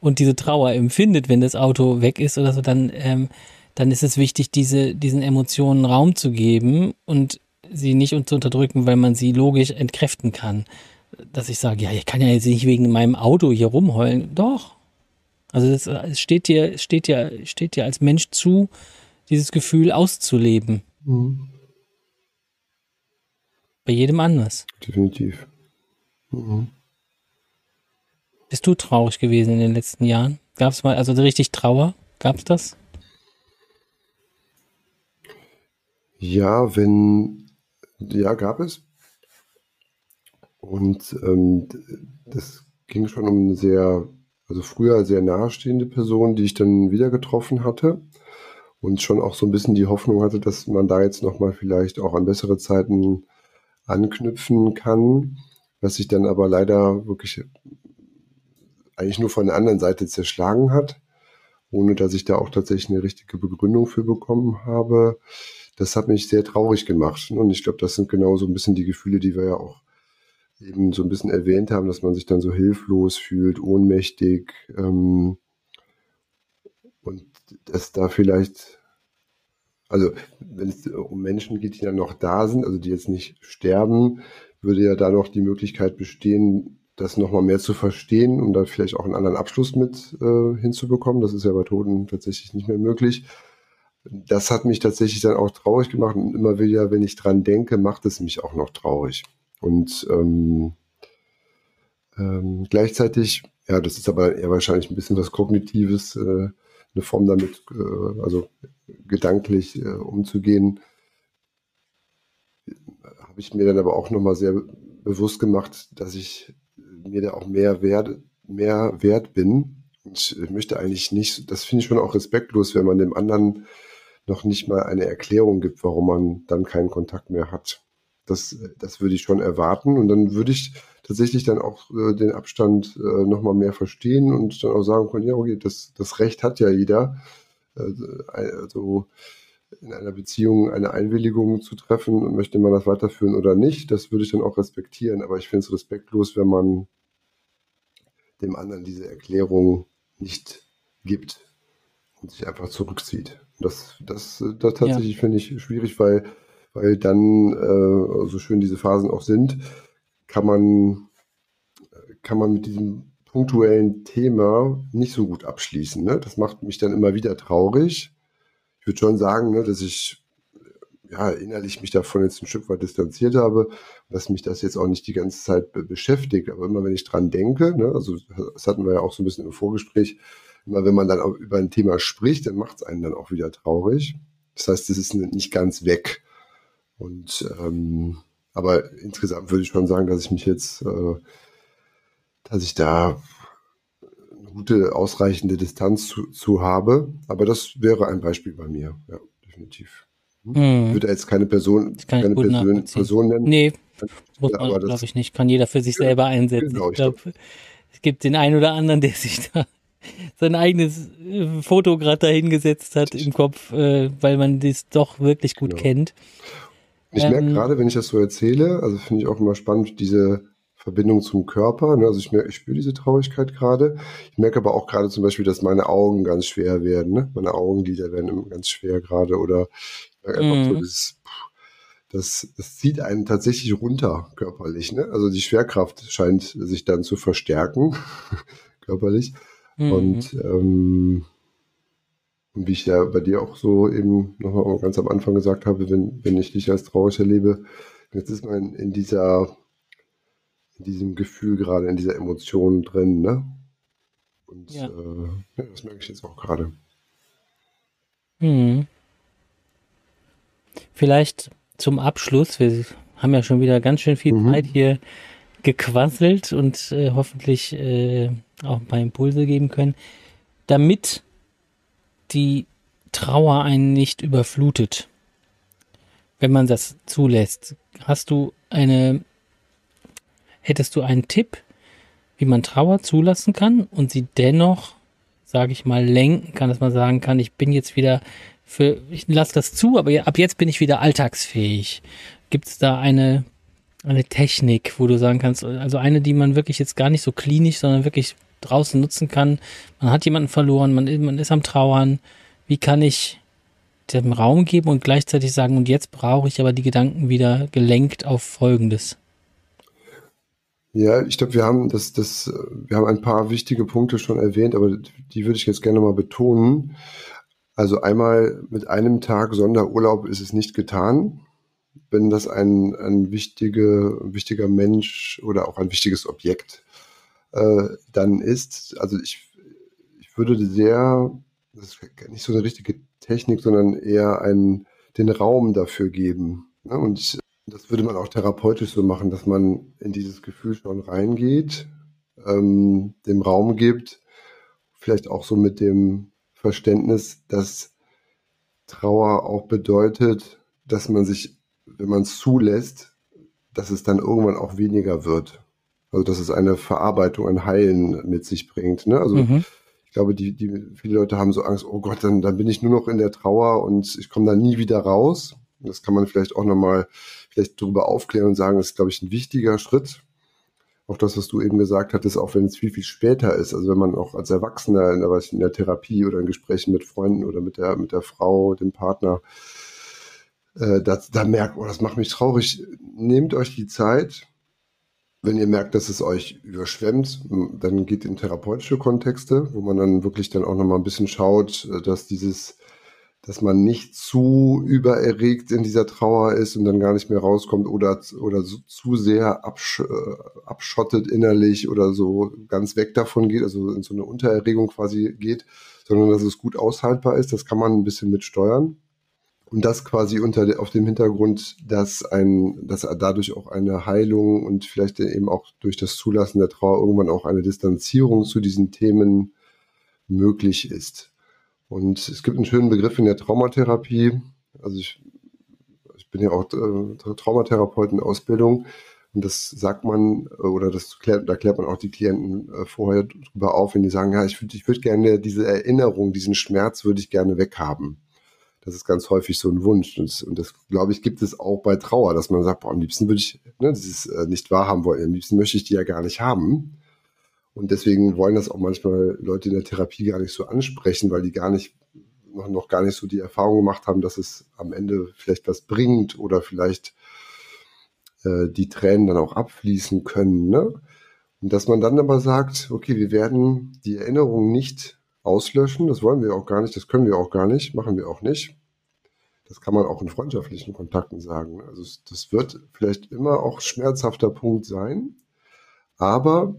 und diese Trauer empfindet, wenn das Auto weg ist oder so, dann, ähm, dann ist es wichtig, diese, diesen Emotionen Raum zu geben und sie nicht zu unterdrücken, weil man sie logisch entkräften kann. Dass ich sage, ja, ich kann ja jetzt nicht wegen meinem Auto hier rumheulen. Doch, also es, es steht dir, steht dir, steht dir als Mensch zu, dieses Gefühl auszuleben. Mhm. Bei jedem anders. Definitiv. Mhm. Bist du traurig gewesen in den letzten Jahren? Gab es mal, also richtig Trauer? Gab es das? Ja, wenn, ja, gab es. Und ähm, das ging schon um eine sehr also früher sehr nahestehende Person, die ich dann wieder getroffen hatte und schon auch so ein bisschen die Hoffnung hatte, dass man da jetzt nochmal vielleicht auch an bessere Zeiten anknüpfen kann, was sich dann aber leider wirklich eigentlich nur von der anderen Seite zerschlagen hat, ohne dass ich da auch tatsächlich eine richtige Begründung für bekommen habe. Das hat mich sehr traurig gemacht. Und ich glaube, das sind genau so ein bisschen die Gefühle, die wir ja auch eben so ein bisschen erwähnt haben, dass man sich dann so hilflos fühlt, ohnmächtig ähm, und dass da vielleicht, also wenn es um Menschen geht, die dann noch da sind, also die jetzt nicht sterben, würde ja da noch die Möglichkeit bestehen, das nochmal mehr zu verstehen und da vielleicht auch einen anderen Abschluss mit äh, hinzubekommen. Das ist ja bei Toten tatsächlich nicht mehr möglich. Das hat mich tatsächlich dann auch traurig gemacht und immer wieder, wenn ich dran denke, macht es mich auch noch traurig. Und ähm, ähm, gleichzeitig, ja, das ist aber eher wahrscheinlich ein bisschen was Kognitives, äh, eine Form damit, äh, also gedanklich äh, umzugehen, habe ich mir dann aber auch nochmal sehr bewusst gemacht, dass ich mir da auch mehr wert, mehr wert bin. Und ich möchte eigentlich nicht, das finde ich schon auch respektlos, wenn man dem anderen noch nicht mal eine Erklärung gibt, warum man dann keinen Kontakt mehr hat. Das, das würde ich schon erwarten. Und dann würde ich tatsächlich dann auch äh, den Abstand äh, nochmal mehr verstehen und dann auch sagen können, ja, okay, das, das Recht hat ja jeder. Äh, also in einer Beziehung eine Einwilligung zu treffen und möchte man das weiterführen oder nicht, das würde ich dann auch respektieren. Aber ich finde es respektlos, wenn man dem anderen diese Erklärung nicht gibt und sich einfach zurückzieht. Das, das, das tatsächlich ja. finde ich schwierig, weil weil dann, äh, so schön diese Phasen auch sind, kann man, kann man mit diesem punktuellen Thema nicht so gut abschließen. Ne? Das macht mich dann immer wieder traurig. Ich würde schon sagen, ne, dass ich ja, innerlich mich davon jetzt ein Stück weit distanziert habe, dass mich das jetzt auch nicht die ganze Zeit be beschäftigt. Aber immer wenn ich dran denke, ne, also das hatten wir ja auch so ein bisschen im Vorgespräch, immer wenn man dann über ein Thema spricht, dann macht es einen dann auch wieder traurig. Das heißt, es ist nicht ganz weg. Und ähm, aber insgesamt würde ich schon sagen, dass ich mich jetzt, äh, dass ich da eine gute, ausreichende Distanz zu, zu habe. Aber das wäre ein Beispiel bei mir, ja, definitiv. Hm? Mhm. Ich würde jetzt keine Person, keine Person, Person nennen. Nee, muss man, glaube ich nicht. Kann jeder für sich selber einsetzen. Genau, ich glaube, es gibt den einen oder anderen, der sich da sein eigenes äh, Foto gerade dahingesetzt hat im Kopf, äh, weil man das doch wirklich gut genau. kennt. Ich ähm, merke gerade, wenn ich das so erzähle, also finde ich auch immer spannend, diese Verbindung zum Körper. Ne? Also ich, merke, ich spüre diese Traurigkeit gerade. Ich merke aber auch gerade zum Beispiel, dass meine Augen ganz schwer werden. Ne? Meine Augenlider werden immer ganz schwer gerade. Oder einfach so mhm. dieses, das, das zieht einen tatsächlich runter körperlich. Ne? Also die Schwerkraft scheint sich dann zu verstärken körperlich. Mhm. Und ähm, und wie ich ja bei dir auch so eben nochmal ganz am Anfang gesagt habe, wenn, wenn ich dich als traurig erlebe, jetzt ist man in dieser, in diesem Gefühl gerade, in dieser Emotion drin, ne? Und ja. Äh, ja, das merke ich jetzt auch gerade. Hm. Vielleicht zum Abschluss, wir haben ja schon wieder ganz schön viel mhm. Zeit hier gequasselt und äh, hoffentlich äh, auch ein paar Impulse geben können. Damit die Trauer einen nicht überflutet, wenn man das zulässt. Hast du eine, hättest du einen Tipp, wie man Trauer zulassen kann und sie dennoch sage ich mal, lenken kann, dass man sagen kann, ich bin jetzt wieder für, ich lasse das zu, aber ab jetzt bin ich wieder alltagsfähig. Gibt es da eine, eine Technik, wo du sagen kannst, also eine, die man wirklich jetzt gar nicht so klinisch, sondern wirklich draußen nutzen kann? Man hat jemanden verloren, man, man ist am Trauern. Wie kann ich dem Raum geben und gleichzeitig sagen, und jetzt brauche ich aber die Gedanken wieder gelenkt auf Folgendes? Ja, ich glaube, wir haben das, das, wir haben ein paar wichtige Punkte schon erwähnt, aber die würde ich jetzt gerne mal betonen. Also einmal mit einem Tag Sonderurlaub ist es nicht getan. Wenn das ein, ein wichtige, wichtiger Mensch oder auch ein wichtiges Objekt äh, dann ist, also ich, ich würde sehr, das ist nicht so eine richtige Technik, sondern eher einen, den Raum dafür geben. Ne? Und ich, das würde man auch therapeutisch so machen, dass man in dieses Gefühl schon reingeht, ähm, dem Raum gibt, vielleicht auch so mit dem Verständnis, dass Trauer auch bedeutet, dass man sich, wenn man es zulässt, dass es dann irgendwann auch weniger wird. Also dass es eine Verarbeitung, ein Heilen mit sich bringt. Ne? Also mhm. ich glaube, die, die, viele Leute haben so Angst, oh Gott, dann, dann bin ich nur noch in der Trauer und ich komme da nie wieder raus. Das kann man vielleicht auch nochmal vielleicht darüber aufklären und sagen, das ist, glaube ich, ein wichtiger Schritt. Auch das, was du eben gesagt hattest, auch wenn es viel, viel später ist. Also wenn man auch als Erwachsener in der, in der Therapie oder in Gesprächen mit Freunden oder mit der, mit der Frau, dem Partner, äh, da, da merkt, oh, das macht mich traurig. Nehmt euch die Zeit. Wenn ihr merkt, dass es euch überschwemmt, dann geht in therapeutische Kontexte, wo man dann wirklich dann auch nochmal ein bisschen schaut, äh, dass dieses dass man nicht zu übererregt in dieser Trauer ist und dann gar nicht mehr rauskommt oder, oder so, zu sehr absch äh, abschottet innerlich oder so ganz weg davon geht, also in so eine Untererregung quasi geht, sondern dass es gut aushaltbar ist. Das kann man ein bisschen mitsteuern. Und das quasi unter auf dem Hintergrund, dass ein, dass dadurch auch eine Heilung und vielleicht eben auch durch das Zulassen der Trauer irgendwann auch eine Distanzierung zu diesen Themen möglich ist. Und es gibt einen schönen Begriff in der Traumatherapie. Also ich, ich bin ja auch äh, Traumatherapeut in Ausbildung. Und das sagt man, äh, oder das klärt, da klärt man auch die Klienten äh, vorher drüber auf, wenn die sagen, ja, ich würde ich würd gerne diese Erinnerung, diesen Schmerz würde ich gerne weghaben. Das ist ganz häufig so ein Wunsch. Und das, und das, glaube ich, gibt es auch bei Trauer, dass man sagt, boah, am liebsten würde ich ne, dieses äh, nicht wahrhaben wollen. Am liebsten möchte ich die ja gar nicht haben. Und deswegen wollen das auch manchmal Leute in der Therapie gar nicht so ansprechen, weil die gar nicht, noch, noch gar nicht so die Erfahrung gemacht haben, dass es am Ende vielleicht was bringt oder vielleicht äh, die Tränen dann auch abfließen können. Ne? Und dass man dann aber sagt, okay, wir werden die Erinnerung nicht auslöschen, das wollen wir auch gar nicht, das können wir auch gar nicht, machen wir auch nicht. Das kann man auch in freundschaftlichen Kontakten sagen. Also das wird vielleicht immer auch schmerzhafter Punkt sein, aber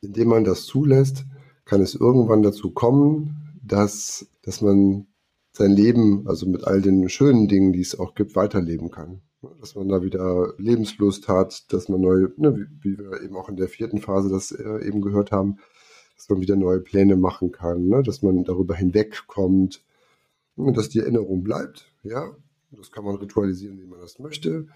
indem man das zulässt, kann es irgendwann dazu kommen, dass, dass man sein Leben, also mit all den schönen Dingen, die es auch gibt, weiterleben kann. Dass man da wieder Lebenslust hat, dass man neue, ne, wie, wie, wir eben auch in der vierten Phase das äh, eben gehört haben, dass man wieder neue Pläne machen kann, ne, dass man darüber hinwegkommt, ne, dass die Erinnerung bleibt. Ja, das kann man ritualisieren, wie man das möchte.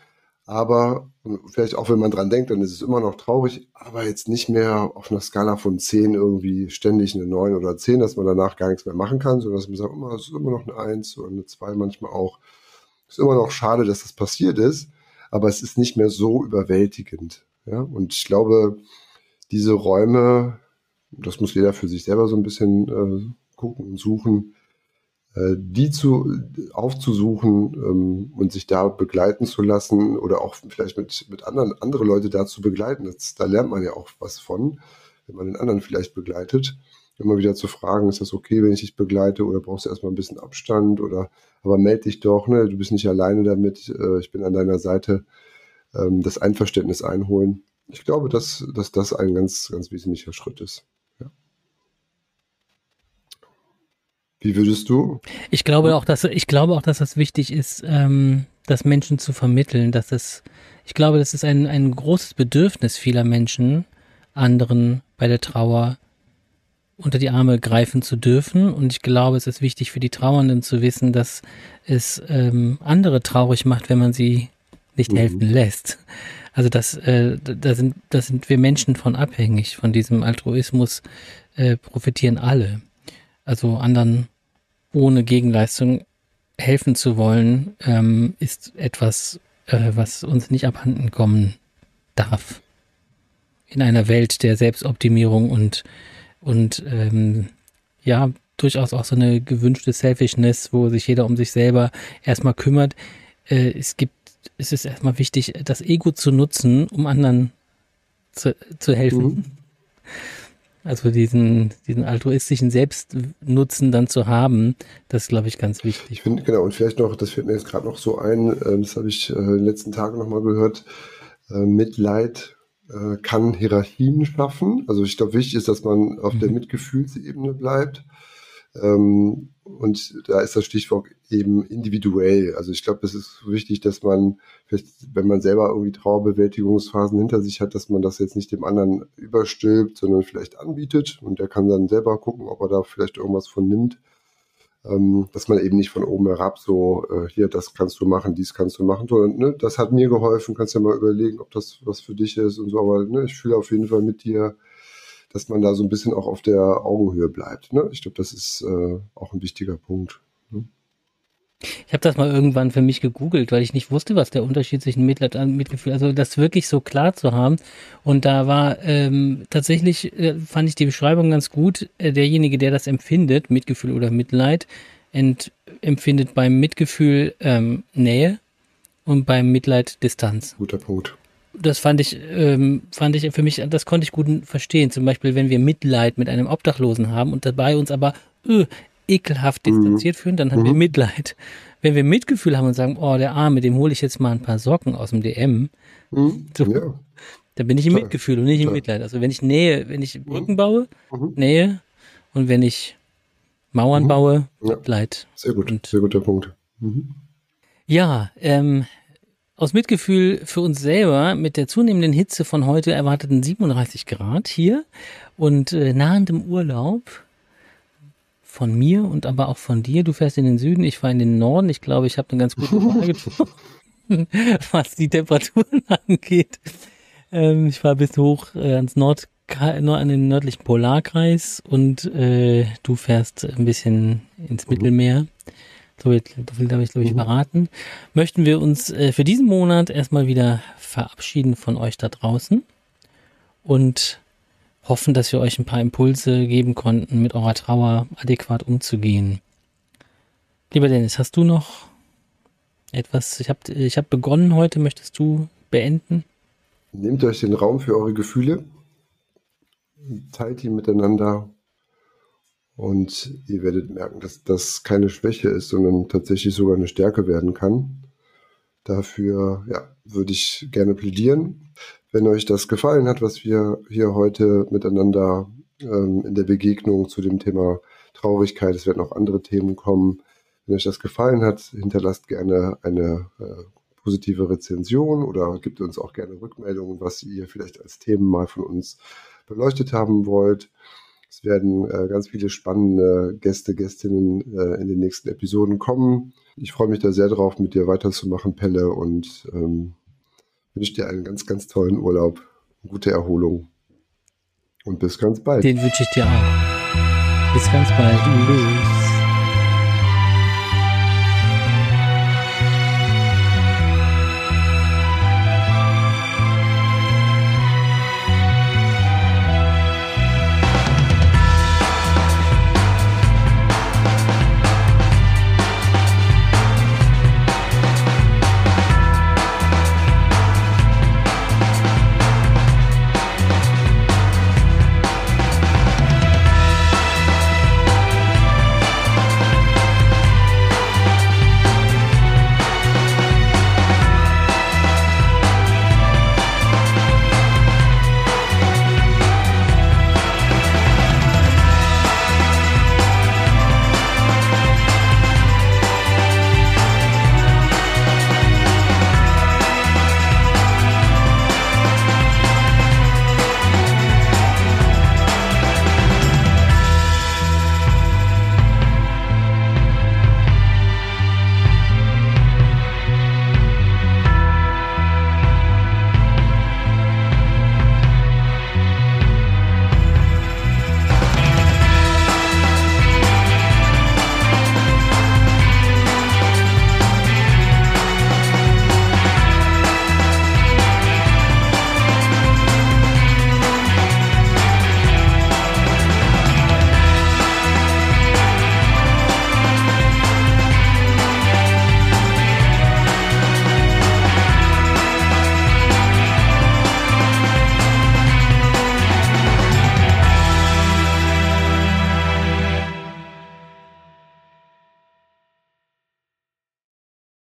Aber vielleicht auch wenn man dran denkt, dann ist es immer noch traurig, aber jetzt nicht mehr auf einer Skala von 10 irgendwie ständig eine 9 oder 10, dass man danach gar nichts mehr machen kann, sondern dass man sagt, immer, es ist immer noch eine 1 oder eine 2 manchmal auch. Es ist immer noch schade, dass das passiert ist, aber es ist nicht mehr so überwältigend. Ja? Und ich glaube, diese Räume, das muss jeder für sich selber so ein bisschen äh, gucken und suchen, äh, die zu, aufzusuchen ähm, und sich da begleiten zu lassen oder auch vielleicht mit, mit anderen, andere Leute da zu begleiten. Das, da lernt man ja auch was von, wenn man den anderen vielleicht begleitet. Immer wieder zu fragen, ist das okay, wenn ich dich begleite oder brauchst du erstmal ein bisschen Abstand oder aber melde dich doch, ne? du bist nicht alleine damit, äh, ich bin an deiner Seite, ähm, das Einverständnis einholen. Ich glaube, dass, dass das ein ganz, ganz wesentlicher Schritt ist. Wie würdest du? Ich glaube auch, dass ich glaube auch, dass das wichtig ist, ähm, das Menschen zu vermitteln, dass es, ich glaube, das ist ein, ein großes Bedürfnis vieler Menschen, anderen bei der Trauer unter die Arme greifen zu dürfen. Und ich glaube, es ist wichtig für die Trauernden zu wissen, dass es ähm, andere traurig macht, wenn man sie nicht mhm. helfen lässt. Also das, äh, da sind, da sind wir Menschen von abhängig, von diesem Altruismus äh, profitieren alle. Also anderen ohne Gegenleistung helfen zu wollen, ähm, ist etwas, äh, was uns nicht abhanden kommen darf. In einer Welt der Selbstoptimierung und, und ähm, ja, durchaus auch so eine gewünschte Selfishness, wo sich jeder um sich selber erstmal kümmert. Äh, es gibt, es ist erstmal wichtig, das Ego zu nutzen, um anderen zu, zu helfen. Mhm. Also diesen, diesen altruistischen Selbstnutzen dann zu haben, das ist, glaube ich, ganz wichtig. Ich finde, genau, und vielleicht noch, das fällt mir jetzt gerade noch so ein, äh, das habe ich äh, in den letzten Tagen nochmal gehört, äh, Mitleid kann Hierarchien schaffen. Also ich glaube, wichtig ist, dass man auf mhm. der Mitgefühlsebene bleibt. Ähm, und da ist das Stichwort eben individuell. Also ich glaube, es ist wichtig, dass man, wenn man selber irgendwie Trauerbewältigungsphasen hinter sich hat, dass man das jetzt nicht dem anderen überstülpt, sondern vielleicht anbietet. Und der kann dann selber gucken, ob er da vielleicht irgendwas von nimmt. Ähm, dass man eben nicht von oben herab so, äh, hier, das kannst du machen, dies kannst du machen, sondern ne, das hat mir geholfen, kannst ja mal überlegen, ob das was für dich ist und so, aber ne, ich fühle auf jeden Fall mit dir, dass man da so ein bisschen auch auf der Augenhöhe bleibt. Ne? Ich glaube, das ist äh, auch ein wichtiger Punkt. Ne? Ich habe das mal irgendwann für mich gegoogelt, weil ich nicht wusste, was der Unterschied zwischen Mitleid und Mitgefühl, also das wirklich so klar zu haben. Und da war ähm, tatsächlich, äh, fand ich die Beschreibung ganz gut, äh, derjenige, der das empfindet, Mitgefühl oder Mitleid, ent, empfindet beim Mitgefühl ähm, Nähe und beim Mitleid Distanz. Guter Punkt das fand ich, ähm, fand ich für mich, das konnte ich gut verstehen. Zum Beispiel, wenn wir Mitleid mit einem Obdachlosen haben und dabei uns aber öh, ekelhaft mhm. distanziert fühlen, dann haben mhm. wir Mitleid. Wenn wir Mitgefühl haben und sagen, oh, der Arme, dem hole ich jetzt mal ein paar Socken aus dem DM, mhm. so, ja. dann bin ich im Mitgefühl und nicht im Mitleid. Also wenn ich Nähe, wenn ich Brücken baue, mhm. Nähe und wenn ich Mauern mhm. baue, ja. Mitleid. Sehr gut, und, sehr guter Punkt. Mhm. Ja, ähm, aus Mitgefühl für uns selber mit der zunehmenden Hitze von heute erwarteten 37 Grad hier und äh, nahendem Urlaub von mir und aber auch von dir. Du fährst in den Süden, ich fahre in den Norden. Ich glaube, ich habe eine ganz gute getroffen, was die Temperaturen angeht. Ähm, ich fahre bis hoch äh, ans Nord an den nördlichen Polarkreis und äh, du fährst ein bisschen ins Mittelmeer. So viel, darf ich, glaube ich, mhm. verraten. Möchten wir uns äh, für diesen Monat erstmal wieder verabschieden von euch da draußen und hoffen, dass wir euch ein paar Impulse geben konnten, mit eurer Trauer adäquat umzugehen. Lieber Dennis, hast du noch etwas? Ich habe ich hab begonnen heute. Möchtest du beenden? Nehmt euch den Raum für eure Gefühle, teilt ihn miteinander und ihr werdet merken, dass das keine Schwäche ist, sondern tatsächlich sogar eine Stärke werden kann. Dafür ja, würde ich gerne plädieren. Wenn euch das gefallen hat, was wir hier heute miteinander ähm, in der Begegnung zu dem Thema Traurigkeit, es werden auch andere Themen kommen. Wenn euch das gefallen hat, hinterlasst gerne eine äh, positive Rezension oder gebt uns auch gerne Rückmeldungen, was ihr vielleicht als Themen mal von uns beleuchtet haben wollt. Es werden äh, ganz viele spannende Gäste, Gästinnen äh, in den nächsten Episoden kommen. Ich freue mich da sehr drauf, mit dir weiterzumachen, Pelle, und ähm, wünsche dir einen ganz, ganz tollen Urlaub, gute Erholung und bis ganz bald. Den wünsche ich dir auch. Bis ganz bald. Tschüss.